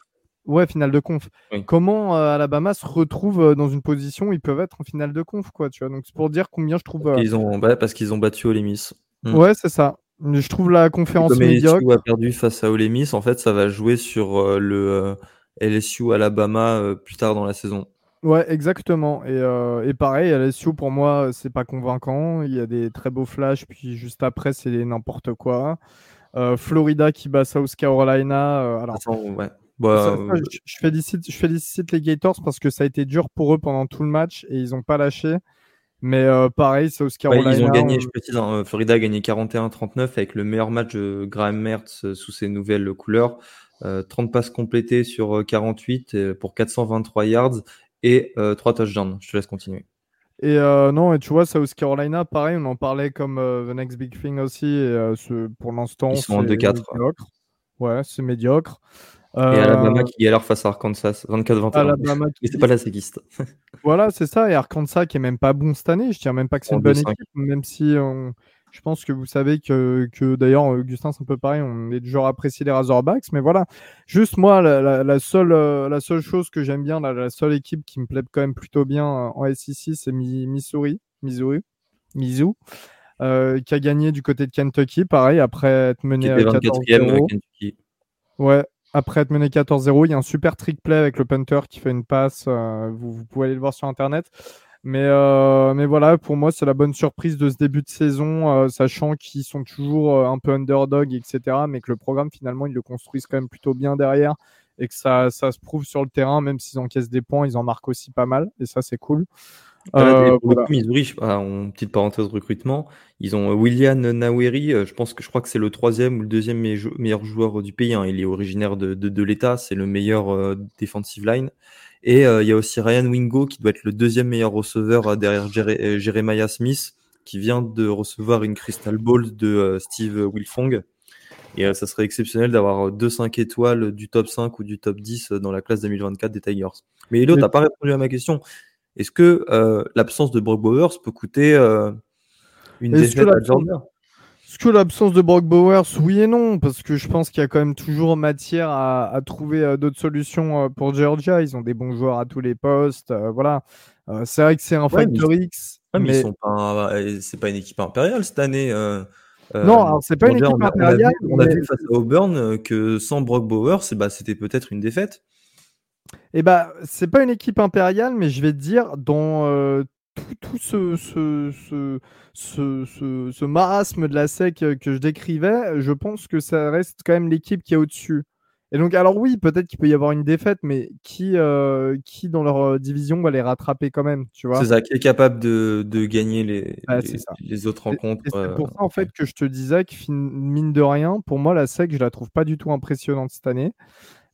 Ouais, finale de conf. Oui. Comment euh, Alabama se retrouve euh, dans une position où ils peuvent être en finale de conf, quoi, tu vois? Donc c'est pour dire combien je trouve. euh, Ils ont, bah, parce qu'ils ont battu Ole Miss. Mm. Ouais, c'est ça. Mais Je trouve la conférence Comme médiocre. LSU a perdu face à Ole Miss, en fait, ça va jouer sur euh, le euh, LSU Alabama euh, plus tard dans la saison. Ouais, exactement. Et, et pareil, LSU, pour moi, c'est pas convaincant. Il y a des très beaux flashs, puis juste après, c'est n'importe quoi. Euh, Florida qui bat South Carolina. euh, alors, Attends, ouais. Bah, ça- ça, je, je félicite, je félicite les Gators parce que ça a été dur pour eux pendant tout le match et ils n'ont pas lâché. Mais euh, pareil, South ouais, Carolina. ils ont gagné, on- je précise, hein, euh, Florida a gagné 41-39 avec le meilleur match de Graham Mertz euh, sous ses nouvelles couleurs. Euh, 30 passes complétées sur euh, 48 euh, pour 423 yards et euh, 3 touchdowns. Je te laisse continuer. Et euh, non, et tu vois, South Carolina, pareil, on en parlait comme euh, The Next Big Thing aussi. Et, euh, ce- pour l'instant, Ils sont en c'est 2-4. médiocre. Ouais, c'est médiocre. Et Alabama qui galère face à Arkansas, 24-21. Alabama qui... c'est pas la séquiste. voilà, c'est ça. Et Arkansas qui est même pas bon cette année. Je tiens même pas que c'est une bonne équipe, même si on... je pense que vous savez que, que d'ailleurs, Augustin, c'est un peu pareil. On est toujours apprécié les Razorbacks. Mais voilà, juste moi, la, seule, la seule chose que j'aime bien, la, seule équipe qui me plaît quand même plutôt bien en SEC, c'est Missouri. Missouri. Mizzou. Euh, qui a gagné du côté de Kentucky, pareil, après être mené 14-0. Ouais, après être mené 14-0, il y a un super trick play avec le punter qui fait une passe. Euh, vous, pouvez aller le voir sur internet. Mais, euh, mais voilà, pour moi, c'est la bonne surprise de ce début de saison, sachant qu'ils sont toujours un peu underdog, etc. Mais que le programme, finalement, ils le construisent quand même plutôt bien derrière et que ça, ça se prouve sur le terrain, même s'ils encaissent des points, ils en marquent aussi pas mal. Et ça, c'est cool. Euh, Missouri, en petite parenthèse recrutement, ils ont euh, William Naweri, euh, je pense que je crois que c'est le troisième ou le deuxième meilleur joueur du pays. Hein. Il est originaire de, de, l'État, c'est le meilleur defensive line. Et il y a aussi Ryan Wingo qui doit être le deuxième meilleur receveur derrière Jeremiah Smith, qui vient de recevoir une Crystal Ball de Steve Wilfong. Et ça serait exceptionnel d'avoir deux 5 étoiles du top 5 ou du top 10 dans la classe 2024 des Tigers. Mais Elio, t'as pas répondu à ma question. Est-ce que euh, l'absence de Brock Bowers peut coûter euh, une défaite à Georgia Est-ce que l'absence de Brock Bowers, oui et non, parce que je pense qu'il y a quand même toujours matière à, trouver euh, d'autres solutions pour Georgia. Ils ont des bons joueurs à tous les postes. voilà. c'est vrai que c'est un Factor X. mais, sont pas, c'est pas une équipe impériale cette année. non, c'est pas une équipe impériale. On a, vu, face à Auburn que sans Brock Bowers, bah, c'était peut-être une défaite. Eh bah, c'est pas une équipe impériale, mais je vais te dire, dans euh, tout, ce, ce, ce, ce, marasme de la SEC que je décrivais, je pense que ça reste quand même l'équipe qui est au-dessus. Et donc, alors oui, peut-être qu'il peut y avoir une défaite, mais qui, euh, qui dans leur euh, division va les rattraper quand même, tu vois? C'est ça, qui est capable de, de gagner les, les, autres rencontres. c'est pour ça, en fait, que je te disais que, mine de rien, pour moi, la SEC, je la trouve pas du tout impressionnante cette année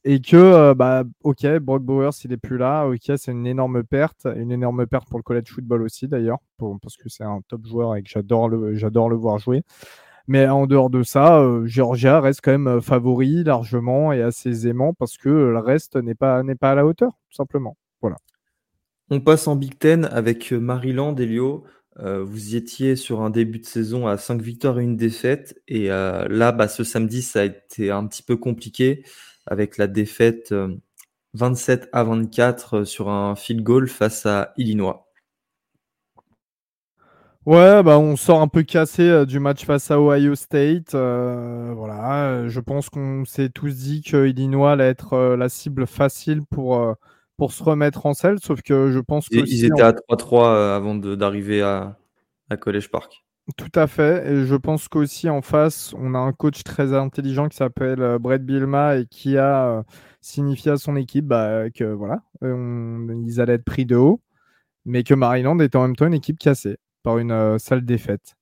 et que euh, bah ok Brock Bowers il est plus là. Ok c'est une énorme perte. Une énorme perte pour le college football aussi d'ailleurs parce que c'est un top joueur et que j'adore le j'adore le voir jouer. Mais en dehors de ça euh, Georgia reste quand même euh, favori largement et assez aisément parce que le reste n'est pas n'est pas à la hauteur tout simplement. Voilà. On passe en Big Ten avec Maryland Elio. Vous y étiez sur un début de saison à 5 victoires et une défaite. Et là bah, ce samedi ça a été un petit peu compliqué avec la défaite 27 euh, à 24 euh, sur un field goal face à Illinois. Ouais, bah on sort un peu cassé euh, du match face à Ohio State. voilà, je pense qu'on s'est tous dit que Illinois allait être la cible facile pour, pour se remettre en selle, sauf que je pense qu'ils étaient à 3-3 avant d'arriver à, à College Park. Tout à fait. Et je pense qu'aussi en face, on a un coach très intelligent qui s'appelle euh, Brett Bilma et qui a euh, signifié à son équipe bah, que voilà, ils allaient être pris de haut, mais que Maryland est en même temps une équipe cassée par une euh, sale défaite.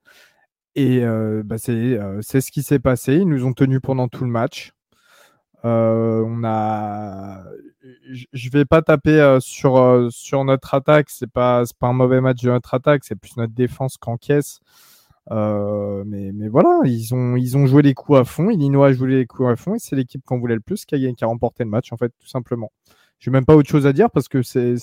Et bah, c'est ce qui s'est passé. Ils nous ont tenus pendant tout le match. on a, je vais pas taper sur sur notre attaque. C'est pas pas un mauvais match de notre attaque. C'est plus notre défense qu'encaisse. Euh, mais, mais, voilà, ils ont, ils ont joué les coups à fond. Illinois a joué les coups à fond et c'est l'équipe qu'on voulait le plus qui a, qui a, remporté le match, en fait, tout simplement. Je n'ai même pas autre chose à dire parce que c'est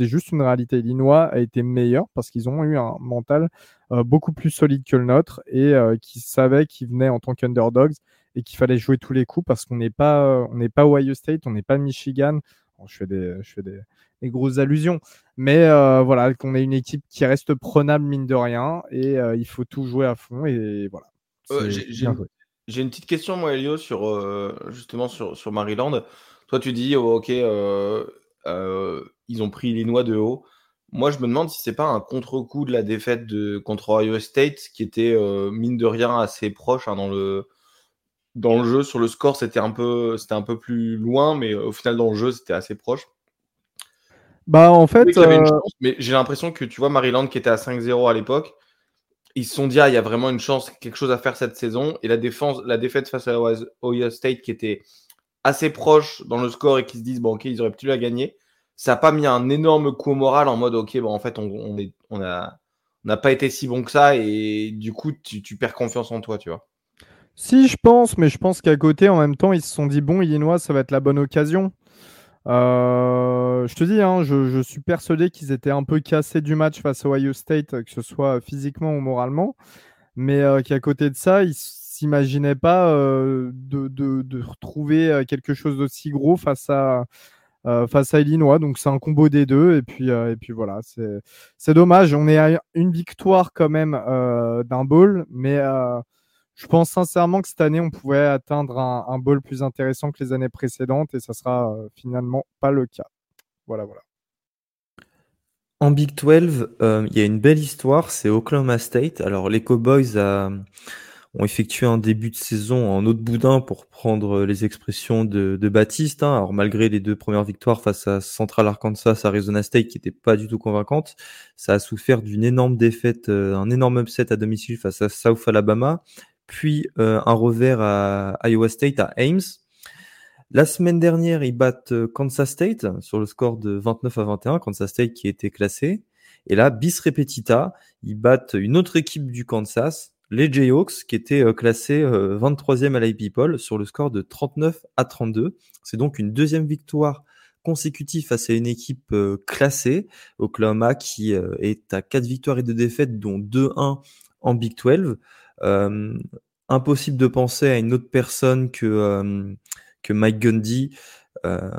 juste une réalité. Illinois a été meilleur parce qu'ils ont eu un mental euh, beaucoup plus solide que le nôtre et euh, qui savait qu'ils venaient en tant qu'underdogs et qu'il fallait jouer tous les coups parce qu'on n'est pas, on n'est pas Ohio State, on n'est pas Michigan. je fais des, je fais des, des grosses allusions. Mais euh, voilà, qu'on ait une équipe qui reste prenable, mine de rien, et euh, il faut tout jouer à fond. Et voilà. Euh, j'ai une petite question, moi, Elio, sur, justement sur, sur Maryland. Toi, tu dis, oh, ok, ils ont pris Illinois de haut. Moi, je me demande si c'est pas un contre-coup de la défaite de, contre Ohio State, qui était, mine de rien, assez proche hein, dans le dans le jeu, sur le score, c'était un peu, c'était un peu plus loin, mais au final, dans le jeu, c'était assez proche. Bah, en fait. Euh, mais j'ai l'impression que tu vois, Maryland qui était à 5-0 à l'époque, ils se sont dit, ah, il y a vraiment une chance, quelque chose à faire cette saison. Et la, défense, la défaite face à Ohio State qui était assez proche dans le score et qui se disent, bon, ok, ils auraient pu la gagner. Ça n'a pas mis un énorme coup au moral en mode, ok, bon, en fait, on, on, est, on a n'a pas été si bon que ça et du coup, tu, tu perds confiance en toi, tu vois. Si, je pense, mais je pense qu'à côté, en même temps, ils se sont dit bon, Illinois, ça va être la bonne occasion. Euh, je te dis, hein, je, suis persuadé qu'ils étaient un peu cassés du match face à Ohio State, que ce soit physiquement ou moralement, mais euh, qu'à côté de ça, ils s'imaginaient pas euh, de, retrouver quelque chose d'aussi gros face à, face à Illinois. Donc c'est un combo des deux, et puis, et puis voilà, c'est dommage. On est à une victoire quand même d'un bowl, mais je pense sincèrement que cette année, on pouvait atteindre un, un ball plus intéressant que les années précédentes et ça sera euh, finalement pas le cas. Voilà, voilà. En Big 12, euh, il y a une belle histoire, c'est Oklahoma State. Alors les Cowboys euh, ont effectué un début de saison en autre boudin pour prendre les expressions de, Baptiste. Hein. Alors malgré les deux premières victoires face à Central Arkansas, Arizona State qui n'étaient pas du tout convaincantes, ça a souffert d'une énorme défaite, un énorme upset à domicile face à South Alabama puis euh, un revers à Iowa State à Ames. La semaine dernière, ils battent euh, Kansas State sur le score de 29 à 21, Kansas State qui était classé. Et là, bis repetita, ils battent une autre équipe du Kansas, les Jayhawks, qui étaient euh, classés 23e à l'IP sur le score de 39 à 32. C'est donc une deuxième victoire consécutive face à une équipe classée, Oklahoma, qui est à 4 victoires et 2 défaites, dont 2-1 en Big 12. Euh, impossible de penser à une autre personne que, euh, que Mike Gundy, euh,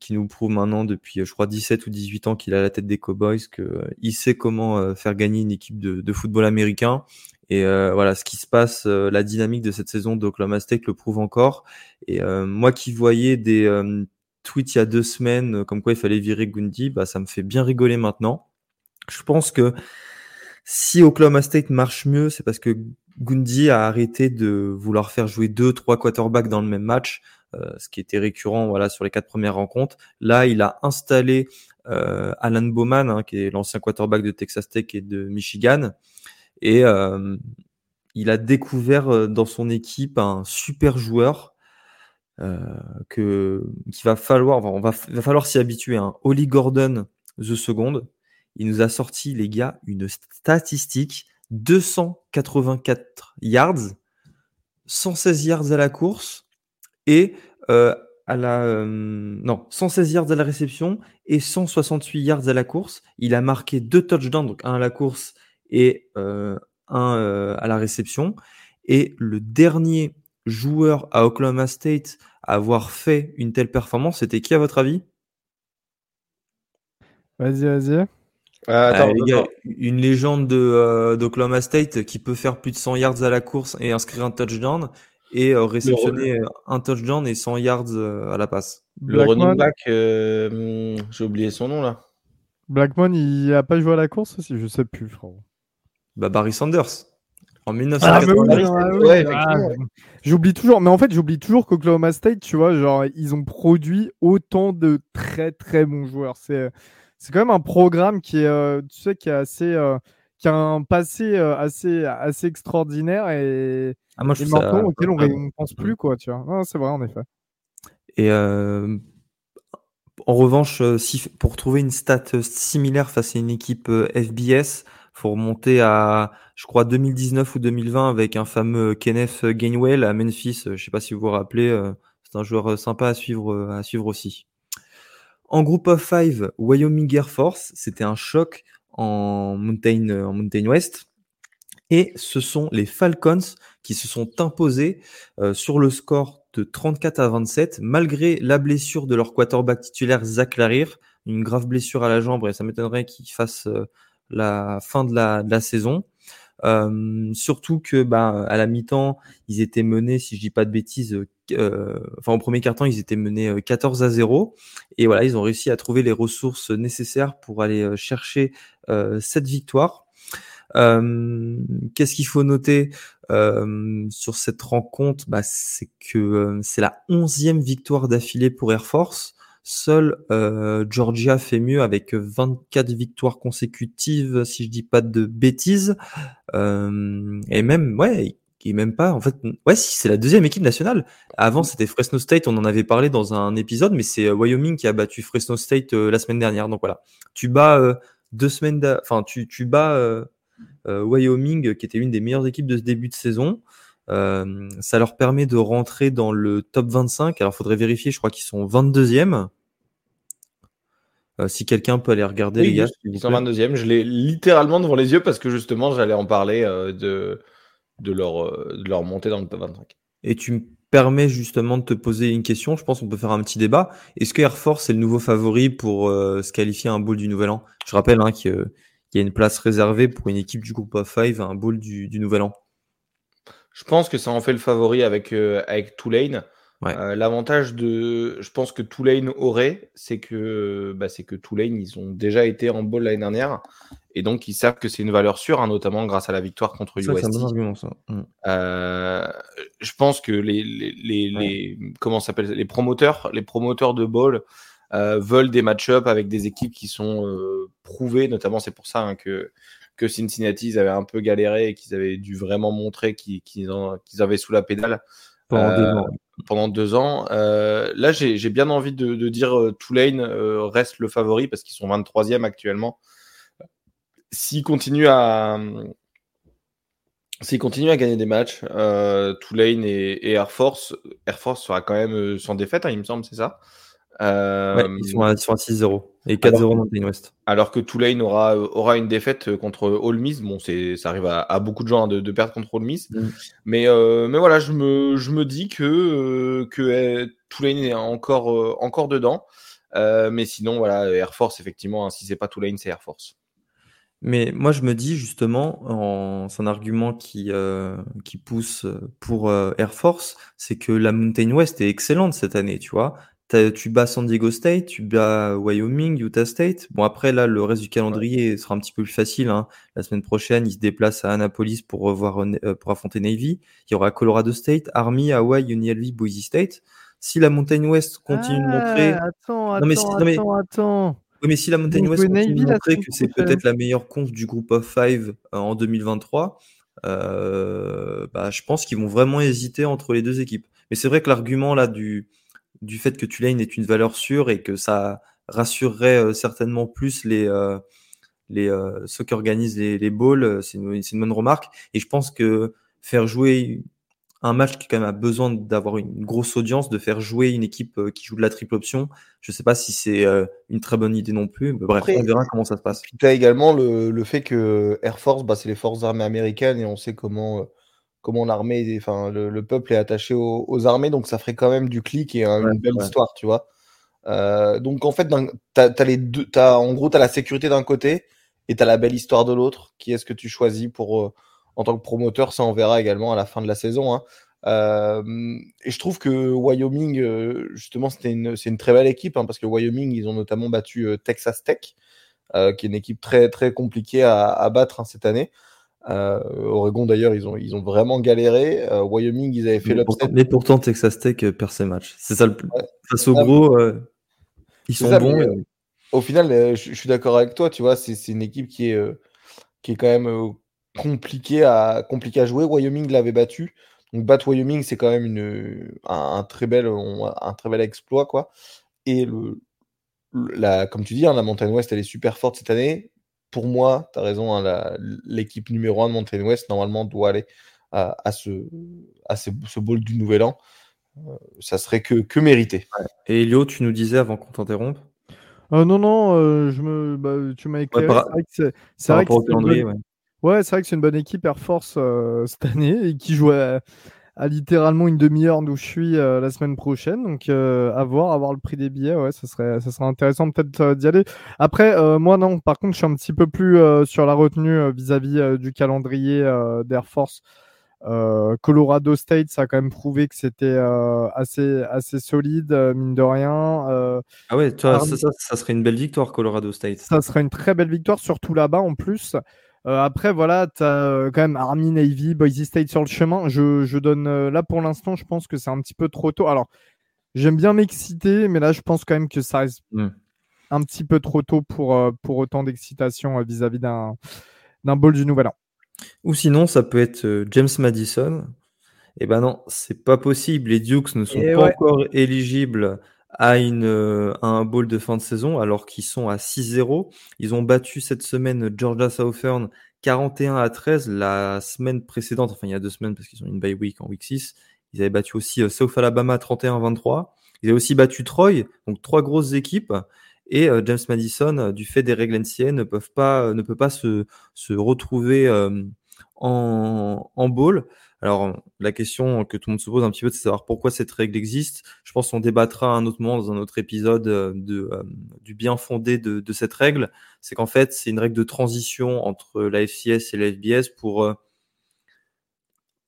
qui nous prouve maintenant depuis, je crois, 17 ou 18 ans qu'il a la tête des Cowboys, qu'il sait comment faire gagner une équipe de, football américain. Et voilà, ce qui se passe, la dynamique de cette saison d'Oklahoma State le prouve encore. Et moi qui voyais des tweets il y a deux semaines, comme quoi il fallait virer Gundy, bah, ça me fait bien rigoler maintenant. Je pense que si Oklahoma State marche mieux, c'est parce que Gundy a arrêté de vouloir faire jouer deux, trois quarterbacks dans le même match, euh, ce qui était récurrent voilà sur les quatre premières rencontres. Là, il a installé euh, Alan Bowman, hein, qui est l'ancien quarterback de Texas Tech et de Michigan, et euh, il a découvert dans son équipe un super joueur que qu'il va falloir, on va, va falloir s'y habituer. Hein. Holly Gordon, the second, il nous a sorti les gars une statistique 284 yards, 116 yards à la course et euh, à la euh, non 116 yards à la réception et 168 yards à la course. Il a marqué deux touchdowns, donc un à la course et euh, un à la réception. Et le dernier joueur à Oklahoma State à avoir fait une telle performance, c'était qui à votre avis? Vas-y, vas-y. Euh, attends, une légende de euh, d'Oklahoma State qui peut faire plus de 100 yards à la course et inscrire un touchdown et euh, réceptionner un touchdown et 100 yards à la passe. Le running back, j'ai oublié son nom là. Blackmon, il a pas joué à la course aussi, je sais plus, frérot. Bah Barry Sanders. En 1990. Ah, ah, j'oublie toujours, mais en fait, j'oublie toujours qu'Oklahoma State, tu vois, genre, ils ont produit autant de très très bons joueurs. C'est c'est quand même un programme qui est, euh, tu sais, qui est assez, euh, qui a un passé euh, assez, assez extraordinaire et, ah, moi, maintenant auquel on ne pense plus, quoi, tu vois. c'est vrai, en effet. Et en revanche, si, pour trouver une stat similaire face à une équipe FBS, faut remonter à, je crois, 2019 ou 2020 avec un fameux Kenneth Gainwell à Memphis. Je sais pas si vous vous rappelez, c'est un joueur sympa à suivre, à suivre aussi. En groupe of five, Wyoming Air Force, c'était un choc en Mountain, en Mountain West. Et ce sont les Falcons qui se sont imposés euh, sur le score de 34 à 27, malgré la blessure de leur quarterback titulaire Zach Larir, une grave blessure à la jambe, et ça m'étonnerait qu'il fasse euh, la fin de la saison. Euh, surtout que bah, à la mi-temps, ils étaient menés, si je dis pas de bêtises, euh, enfin au premier quart-temps, ils étaient menés 14 euh, à 0. Et voilà, ils ont réussi à trouver les ressources nécessaires pour aller chercher cette victoire. Qu'est-ce qu'il faut noter sur cette rencontre? Bah, C'est que c'est la onzième victoire d'affilée pour Air Force. Seul euh, Georgia fait mieux avec 24 victoires consécutives, si je dis pas de bêtises. Euh, et même, ouais, qui même pas, en fait, ouais, si c'est la deuxième équipe nationale. Avant, c'était Fresno State, on en avait parlé dans un épisode, mais c'est euh, Wyoming qui a battu Fresno State la semaine dernière. Donc voilà, tu bats deux semaines, enfin, tu, tu bats Wyoming, qui était une des meilleures équipes de ce début de saison. Euh, ça leur permet de rentrer dans le top 25. Alors, faudrait vérifier, je crois qu'ils sont 22e. Euh, si quelqu'un peut aller regarder, les gars. Ils sont 22e. Je l'ai littéralement devant les yeux parce que justement, j'allais en parler euh, de, de, leur, euh, de leur montée dans le top 25. Et tu me permets justement de te poser une question. Je pense qu'on peut faire un petit débat. Est-ce que Air Force est le nouveau favori pour se qualifier à un bowl du Nouvel An? Je rappelle hein, qu'il y a une place réservée pour une équipe du groupe of five à un bowl du, du Nouvel An. Je pense que ça en fait le favori avec, avec Tulane. Euh, l'avantage de, je pense que Tulane aurait, c'est que, bah, c'est que Tulane, ils ont déjà été en bowl l'année dernière, et donc ils savent que c'est une valeur sûre, hein, notamment grâce à la victoire contre USC. Mm. Euh, je pense que les, les, les, comment s'appelle, les promoteurs, les promoteurs de bowl euh, veulent des match-up avec des équipes qui sont prouvées, notamment c'est pour ça hein, que que Cincinnati ils avaient un peu galéré et qu'ils avaient dû vraiment montrer qu'ils avaient sous la pédale. Pendant deux ans. Pendant deux ans. Euh, là, j'ai bien envie de, dire euh, Tulane euh, reste le favori parce qu'ils sont 23e actuellement. S'ils continuent à. S'ils continuent à gagner des matchs, Tulane et, Air Force, Air Force sera quand même sans défaite, hein, il me semble, c'est ça? Euh, ils, sont à, 6-0 et 4-0 Mountain West. Alors que Tulane aura, aura une défaite contre All Miss. Bon, ça arrive à, beaucoup de gens hein, de, perdre contre All Miss. Mm. Mais, euh, mais voilà, je me, je me dis que, euh, que Tulane est encore, encore dedans. mais sinon, voilà, Air Force, effectivement, hein, si c'est pas Tulane, c'est Air Force. Mais moi, je me dis justement, c'est un argument qui, qui pousse pour Air Force, c'est que la Mountain West est excellente cette année, tu vois tu bats San Diego State, tu bats Wyoming, Utah State. Bon, après, là, le reste du calendrier sera un petit peu plus facile. Hein. La semaine prochaine, ils se déplacent à Annapolis pour, revoir, euh, pour affronter Navy. Il y aura Colorado State, Army, Hawaii, UNLV, Boise State. Si la Mountain West continue de montrer. Attends, attends, mais si, attends, attends. Oui, mais si la Mountain West continue de montrer que c'est peut-être la meilleure conf du groupe of five euh, en 2023, euh, bah, je pense qu'ils vont vraiment hésiter entre les deux équipes. Mais c'est vrai que l'argument là du du fait que Tulane est une valeur sûre et que ça rassurerait euh, certainement plus les, euh, les euh, ceux qui organisent les, les bowls. C'est une, une, bonne remarque. Et je pense que faire jouer un match qui quand même a besoin d'avoir une grosse audience, de faire jouer une équipe qui joue de la triple option, je ne sais pas si c'est une très bonne idée non plus. Mais bref, on verra comment ça se passe. Tu as également le, le, fait que Air Force, bah, c'est les forces armées américaines et on sait comment comment l'armée, enfin le, peuple est attaché aux, armées, donc ça ferait quand même du clic et une belle histoire, tu vois. Euh, donc en fait, t'as as les deux, as, en gros, tu as la sécurité d'un côté et tu as la belle histoire de l'autre. Qui est-ce que tu choisis pour euh, en tant que promoteur Ça, on verra également à la fin de la saison. Hein. Euh, et je trouve que Wyoming, justement, c'était une, c'est une très belle équipe hein, parce que Wyoming, ils ont notamment battu Texas Tech, qui est une équipe très très compliquée à, à battre hein, cette année. Euh, Oregon d'ailleurs, ils ont, ils ont vraiment galéré. Euh, Wyoming, ils avaient fait l'upset. Mais pourtant, Texas Tech euh, perd ses matchs. C'est ça le Face au gros, ils sont bons. Au final, je, suis d'accord avec toi. Tu vois, c'est une équipe qui est, qui est quand même compliquée à, compliquée à jouer. Wyoming l'avait battu. Donc battre Wyoming, c'est quand même une, un, très bel, un très bel exploit, quoi. Et le, la, comme tu dis, hein, la montagne ouest, elle est super forte cette année pour moi, tu as raison, hein, l'équipe numéro 1 de Mountain West, normalement, doit aller à, ce, à ce, ce, bowl du Nouvel An. Euh, ça serait que, que mérité. Et Elio, tu nous disais avant qu'on t'interrompe? Euh, Non, non, euh, je me, bah, tu m'as éclairé. c'est vrai que c'est ouais. c'est vrai que c'est une bonne équipe Air Force cette année et qui jouait à littéralement une demi-heure d'où je suis euh, la semaine prochaine. Donc, euh, à voir, avoir le prix des billets, ouais, ça serait, ça serait intéressant peut-être euh, d'y aller. Après, moi, non, par contre, je suis un petit peu plus sur la retenue vis-à-vis du calendrier d'Air Force. Colorado State, ça a quand même prouvé que c'était assez, assez solide, mine de rien. ah ouais, ça, ça, serait une belle victoire, Colorado State. Ça serait une très belle victoire, surtout là-bas en plus. Euh, après, voilà, tu as euh, quand même Army, Navy, Boise State sur le chemin. Je, je donne euh, là pour l'instant, je pense que c'est un petit peu trop tôt. Alors, j'aime bien m'exciter, mais là, je pense quand même que ça reste mm. un petit peu trop tôt pour, pour autant d'excitation vis-à-vis d'un, d'un bol du Nouvel An. Ou sinon, ça peut être James Madison. Eh ben non, c'est pas possible. Les Dukes ne sont pas encore éligibles à, une, euh, un bowl de fin de saison alors qu'ils sont à 6-0. Ils ont battu cette semaine Georgia Southern 41 à 13 la semaine précédente, enfin il y a deux semaines parce qu'ils ont une bye week en week 6. Ils avaient battu aussi South Alabama 31-23. Ils avaient aussi battu Troy, donc trois grosses équipes. Et James Madison, du fait des règles NCA, ne, peuvent pas, ne peut pas se, se retrouver en, en bowl. Alors, la question que tout le monde se pose un petit peu, c'est de savoir pourquoi cette règle existe. Je pense qu'on débattra un autre moment dans un autre épisode euh, de, euh, du bien fondé de, de cette règle. C'est qu'en fait, c'est une règle de transition entre la FCS et la FBS pour, euh,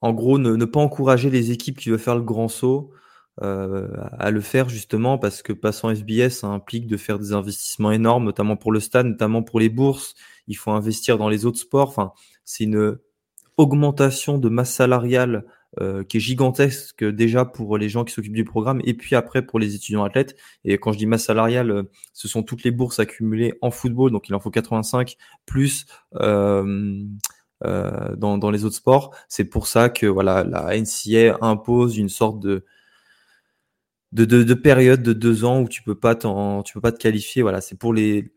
en gros, ne, ne, pas encourager les équipes qui veulent faire le grand saut euh, à le faire justement parce que passant FBS, implique de faire des investissements énormes, notamment pour le stade, notamment pour les bourses. Il faut investir dans les autres sports. Enfin, c'est une augmentation de masse salariale euh, qui est gigantesque déjà pour les gens qui s'occupent du programme et puis après pour les étudiants athlètes. Et quand je dis masse salariale, euh, ce sont toutes les bourses accumulées en football, donc il en faut 85 plus euh, euh, dans, dans, les autres sports. C'est pour ça que voilà la NCA impose une sorte de de, de, de période de deux ans où tu peux pas tu peux pas te qualifier. Voilà, c'est pour les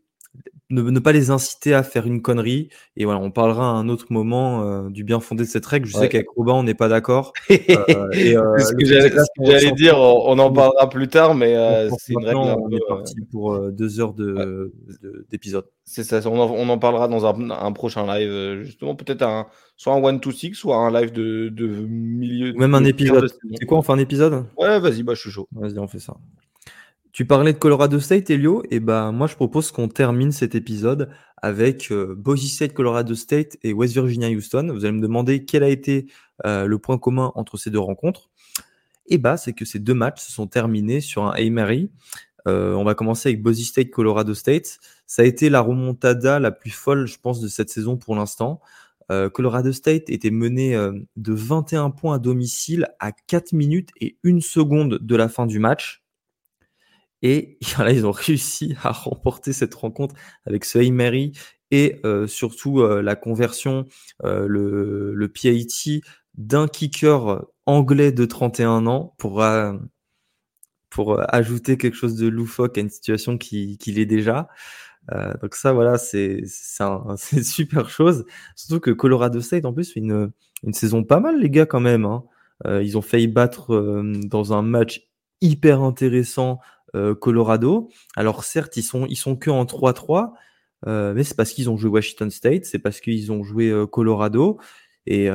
ne, pas les inciter à faire une connerie. Et voilà, on parlera à un autre moment euh, du bien fondé de cette règle. Je sais qu'avec Robin, on n'est pas d'accord. euh, euh ce que j'allais dire, on, en parlera plus tard, mais euh, c'est une règle. On est parti pour deux heures d'épisode. De, c'est ça, on en, on en, parlera dans un, un prochain live, justement, peut-être un, soit un one to six, soit un live de, de milieu. Même un épisode. C'est quoi, on fait un épisode? Ouais, vas-y, bah, je suis chaud. Vas-y, on fait ça. Tu parlais de Colorado State, Elio, et ben moi je propose qu'on termine cet épisode avec euh, Boise State, Colorado State et West Virginia, Houston. Vous allez me demander quel a été euh, le point commun entre ces deux rencontres. Et bah c'est que ces deux matchs se sont terminés sur un Hail Mary. Euh, on va commencer avec Boise State, Colorado State. Ça a été la remontada la plus folle, je pense, de cette saison pour l'instant. Euh, Colorado State était mené euh, de 21 points à domicile à 4 minutes et 1 seconde de la fin du match. Et là, ils ont réussi à remporter cette rencontre avec ce Mary et euh, surtout euh, la conversion, euh, le, le PIT d'un kicker anglais de 31 ans pour, pour ajouter quelque chose de loufoque à une situation qui, qui l'est déjà. donc ça, voilà, c'est une super chose. Surtout que Colorado State, en plus, fait une, une saison pas mal, les gars, quand même. Hein. ils ont failli battre dans un match hyper intéressant Colorado. Alors certes, ils sont ils sont que en 3-3, euh, mais c'est parce qu'ils ont joué Washington State, c'est parce qu'ils ont joué euh, Colorado. Et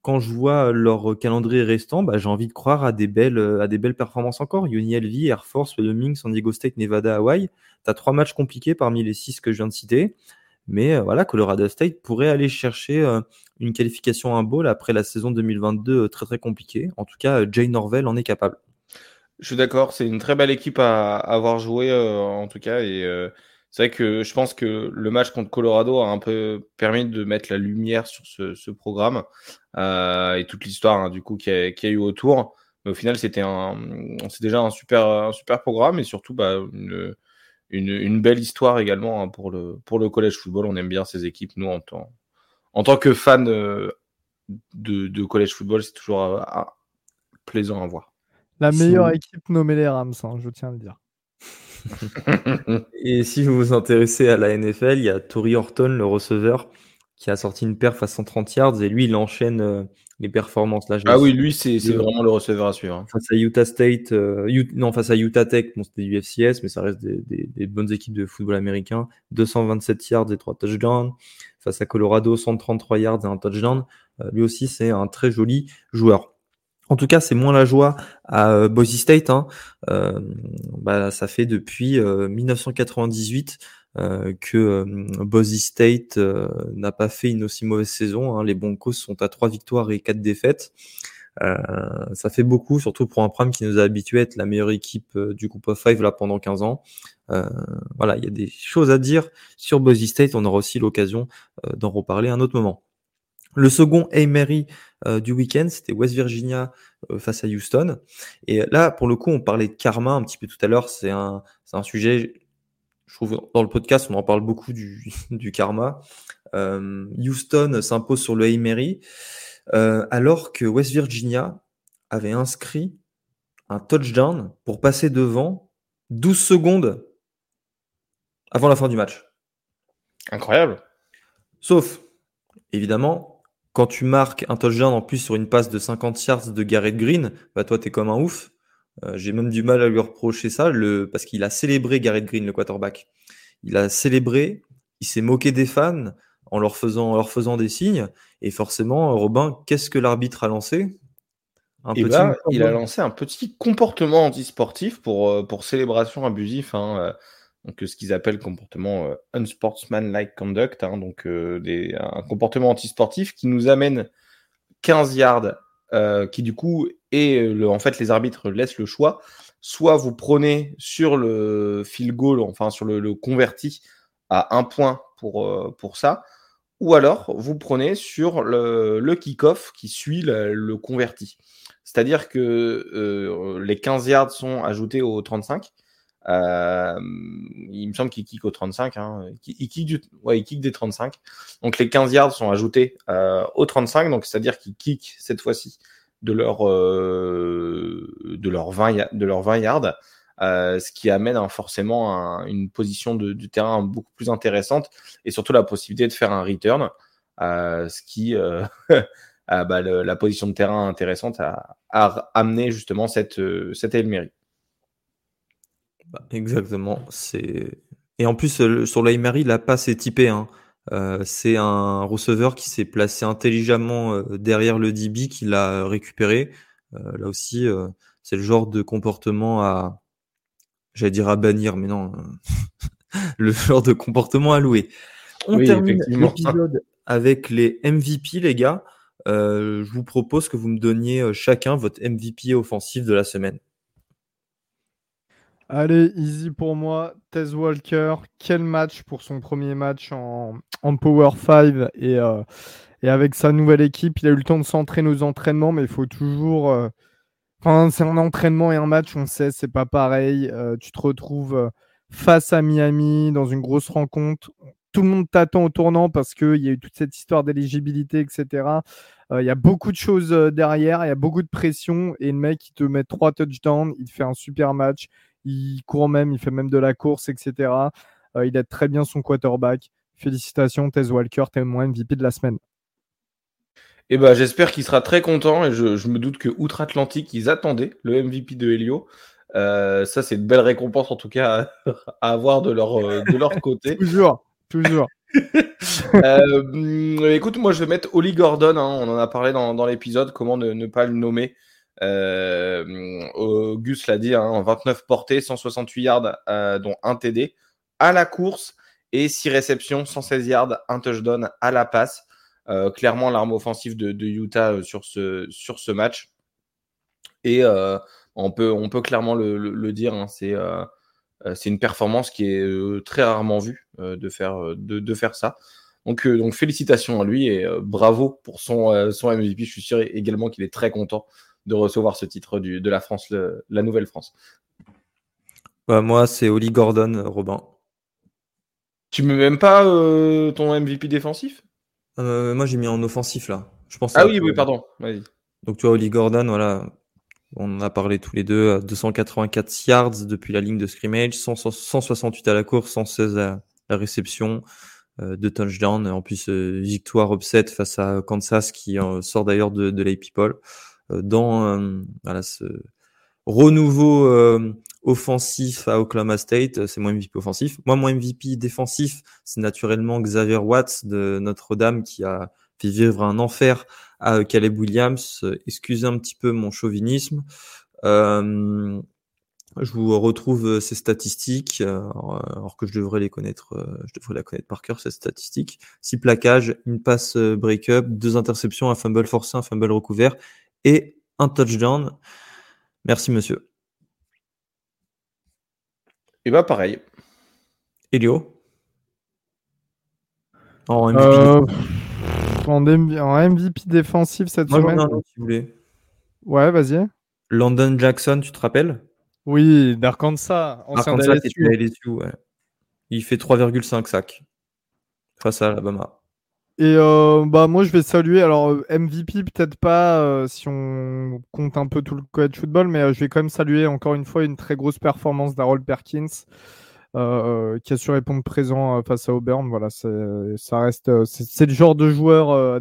quand je vois leur calendrier restant, bah, j'ai envie de croire à des belles, performances encore. UNLV, Air Force, Wyoming, San Diego State, Nevada, Hawaii. Tu as trois matchs compliqués parmi les six que je viens de citer. Mais voilà, Colorado State pourrait aller chercher une qualification à un bowl après la saison 2022 très très compliquée. En tout cas, Jay Norvell en est capable. Je suis d'accord, c'est une très belle équipe à, avoir joué euh, en tout cas. Et euh, c'est vrai que je pense que le match contre Colorado a un peu permis de mettre la lumière sur ce, programme euh, et toute l'histoire hein, du coup qu'il y, a eu autour. Mais au final, c'était un, c'est déjà un super, un super programme et surtout bah, une, une, belle histoire également hein, pour le pour le collège football. On aime bien ces équipes, nous en tant en tant que fans de, de collège football, c'est toujours plaisant à voir. La meilleure équipe nommée les Rams, hein, je tiens à le dire. Et si vous vous intéressez à la NFL, il y a Tori Horton, le receveur, qui a sorti une perf à 130 yards et lui, il enchaîne euh, les performances. Là, ah oui, lui, c'est vraiment le receveur à suivre. Hein. Face à Utah State, euh, non, face à Utah Tech, bon, c'était du FCS, mais ça reste des, des, bonnes équipes de football américain. 227 yards et 3 touchdowns. Face à Colorado, 133 yards et un touchdown. Euh, lui aussi, c'est un très joli joueur. En tout cas, c'est moins la joie à euh, Boise State. Hein. Euh, bah, ça fait depuis 1998 euh, que Boise State n'a pas fait une aussi mauvaise saison. Hein. Les Broncos sont à trois victoires et quatre défaites. ça fait beaucoup, surtout pour un prime qui nous a habitué à être la meilleure équipe du groupe of five là pendant 15 ans. voilà, il y a des choses à dire sur Boise State. On aura aussi l'occasion d'en reparler un autre moment. Le second Mary euh, du week-end, c'était West Virginia euh, face à Houston. Et là, pour le coup, on parlait de karma un petit peu tout à l'heure. C'est un, un sujet, je trouve, dans le podcast, on en parle beaucoup du, du karma. Euh, Houston s'impose sur le Mary, euh, alors que West Virginia avait inscrit un touchdown pour passer devant 12 secondes avant la fin du match. Incroyable. Sauf évidemment, quand tu marques un touchdown en plus sur une passe de 50 yards de Garrett Green, bah toi, tu es comme un ouf. Euh, j'ai même du mal à lui reprocher ça, le, parce qu'il a célébré Garrett Green, le quarterback. Il a célébré, il s'est moqué des fans en leur faisant, en leur faisant des signes. Et forcément, Robin, qu'est-ce que l'arbitre a lancé? Un petit ben, il a lancé un petit comportement antisportif pour, euh, pour célébration abusive. Hein, euh, donc, ce qu'ils appellent comportement unsportsmanlike conduct. Hein, donc, des, un comportement antisportif qui nous amène 15 yards euh, qui du coup et le, en fait les arbitres laissent le choix. Soit vous prenez sur le field goal, enfin sur le, converti à un point pour, euh, pour ça, ou alors vous prenez sur le, le kick-off qui suit le, converti. C'est-à-dire que euh, les 15 yards sont ajoutés au 35 euh, il me semble qu'il kick au 35. Hein. Il, kick du, ouais, kick des 35. Donc les 15 yards sont ajoutés euh, au 35. Donc c'est-à-dire qu'il kick cette fois-ci de leur euh, de leur 20 de leur 20 yards. Euh, ce qui amène hein, forcément un, une position de, du terrain beaucoup plus intéressante et surtout la possibilité de faire un return, euh, ce qui euh, bah, le, la position de terrain intéressante a, amené justement cette cette Elmery. Bah, exactement. C'est et en plus euh, sur l'Aimeri, la passe est typée. Hein. Euh, c'est un receveur qui s'est placé intelligemment euh, derrière le DB qui l'a récupéré. là aussi, c'est le genre de comportement à, j'allais dire à bannir, mais non, le genre de comportement à louer. On termine l'épisode avec les MVP, les gars. je vous propose que vous me donniez chacun votre MVP offensif de la semaine. Allez, easy pour moi. Tez Walker, quel match pour son premier match en, Power 5 euh, et, avec sa nouvelle équipe. Il a eu le temps de s'entraîner aux entraînements, mais il faut toujours. Euh, enfin, c'est un entraînement et un match, on sait, c'est pas pareil. Euh, tu te retrouves face à Miami dans une grosse rencontre. Tout le monde t'attend au tournant parce qu'il y a eu toute cette histoire d'éligibilité, etc. Il y a beaucoup de choses derrière, il y a beaucoup de pression et le mec, il te met trois touchdowns, il te fait un super match il court même, il fait même de la course, etc. Euh, il aide très bien son quarterback. Félicitations, Tez Walker, t'es mon MVP de la semaine. Eh ben, j'espère qu'il sera très content et je, me doute que Outre-Atlantique, ils attendaient le MVP de Helio. Euh, ça, c'est une belle récompense en tout cas à, avoir de leur, euh, de leur côté. toujours, toujours. écoute, moi je vais mettre Oli Gordon, hein. on en a parlé dans, l'épisode, comment ne, pas le nommer? Euh, Gus l'a dit, hein, 29 portées, 168 yards, euh, dont un TD à la course et 6 réceptions, 116 yards, un touchdown à la passe. Euh, clairement, l'arme offensive de, Utah sur ce, match. Et on, peut, clairement le, dire, hein, c'est une performance qui est très rarement vue de, faire, de, faire ça. Donc, donc félicitations à lui et bravo pour son, son MVP. Je suis sûr également qu'il est très content de recevoir ce titre du, de la France, la Nouvelle France bah, Moi, c'est Oli Gordon, Robin. Tu mets même pas euh, ton MVP défensif? Euh, Moi, j'ai mis en offensif là. Je pense ah oui, oui, pardon. Vas-y. Donc, tu vois, Oli Gordon, voilà. On en a parlé tous les deux. 284 yards depuis la ligne de scrimmage, 168 à la course, 116 à la réception, euh, de touchdown. En plus, victoire upset face à Kansas qui sort d'ailleurs de, de People. Euh, dans euh, voilà, ce renouveau euh, offensif à Oklahoma State, c'est mon MVP offensif. Moi, mon MVP défensif, c'est naturellement Xavier Watts de Notre-Dame qui a fait vivre un enfer à Caleb Williams. Excusez un petit peu mon chauvinisme. Euh, je vous retrouve ces statistiques, alors que je devrais les connaître, je devrais la connaître par cœur, cette statistique. Six plaquages, une passe break-up, deux interceptions, un fumble forcé, un fumble recouvert et un touchdown. Merci, monsieur. Et bah, pareil. Elio? En MVP, euh, en, MVP défensif cette semaine si vous voulez. Ouais, vas-y. London Jackson, tu te rappelles? Oui, d'Arkansas. Arkansas, LSU. Ouais. Il fait 3,5 sacs face à Alabama. Et euh, bah moi je vais saluer alors euh, MVP peut-être pas euh, si on compte un peu tout le college football mais je vais quand même saluer encore une fois une très grosse performance d'Harold Perkins qui a su répondre présent face à Auburn. Voilà, ça reste, c'est le genre de joueur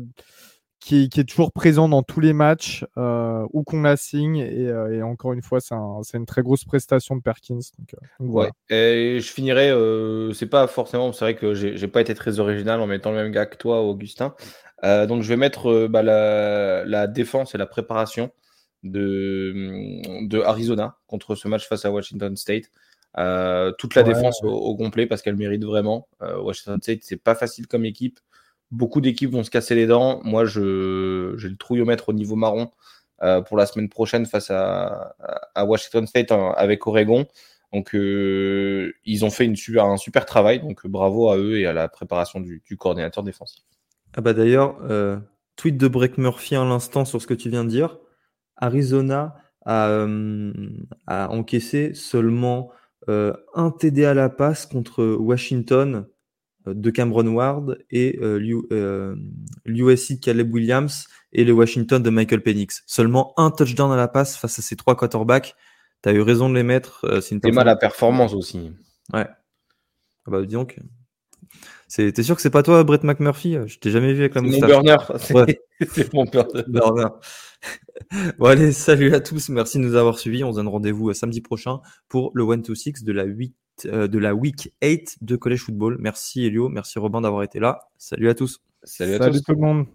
qui est, toujours présent dans tous les matchs euh, où qu'on la signe. Et, euh, encore une fois, c'est une très grosse prestation de Perkins. Donc, euh, Et je finirai, c'est pas forcément, c'est vrai que j'ai pas été très original en mettant le même gars que toi, Augustin. donc je vais mettre bah, la, défense et la préparation de, de Arizona contre ce match face à Washington State. toute la défense au, au, complet parce qu'elle mérite vraiment. Washington State, c'est pas facile comme équipe. Beaucoup d'équipes vont se casser les dents. Moi, j'ai le trouillomètre au niveau marron euh, pour la semaine prochaine face à, Washington State hein, avec Oregon. Donc, euh, ils ont fait un super travail. Donc, bravo à eux et à la préparation du, coordinateur défensif. Ah bah d'ailleurs, euh, tweet de Break Murphy à l'instant sur ce que tu viens de dire. Arizona a, encaissé seulement un TD à la passe contre Washington de Cameron Ward et l'USC euh, de euh, Caleb Williams et le Washington de Michael Penix. Seulement un touchdown à la passe face à ces trois quarterbacks. Tu as eu raison de les mettre. c'est une mal à performance aussi. Ouais. Ah bah dis donc. T'es sûr que c'est pas toi, Brett McMurphy? Je t'ai jamais vu avec la moustache. Mon burner. c'est mon burner. bon allez, salut à tous. Merci de nous avoir suivis. On se donne rendez-vous samedi prochain pour le 1-2-6 de la 8 euh, de la week 8 de College Football. Merci Elio, merci Robin d'avoir été là. Salut à tous. Salut à tous. tout le monde.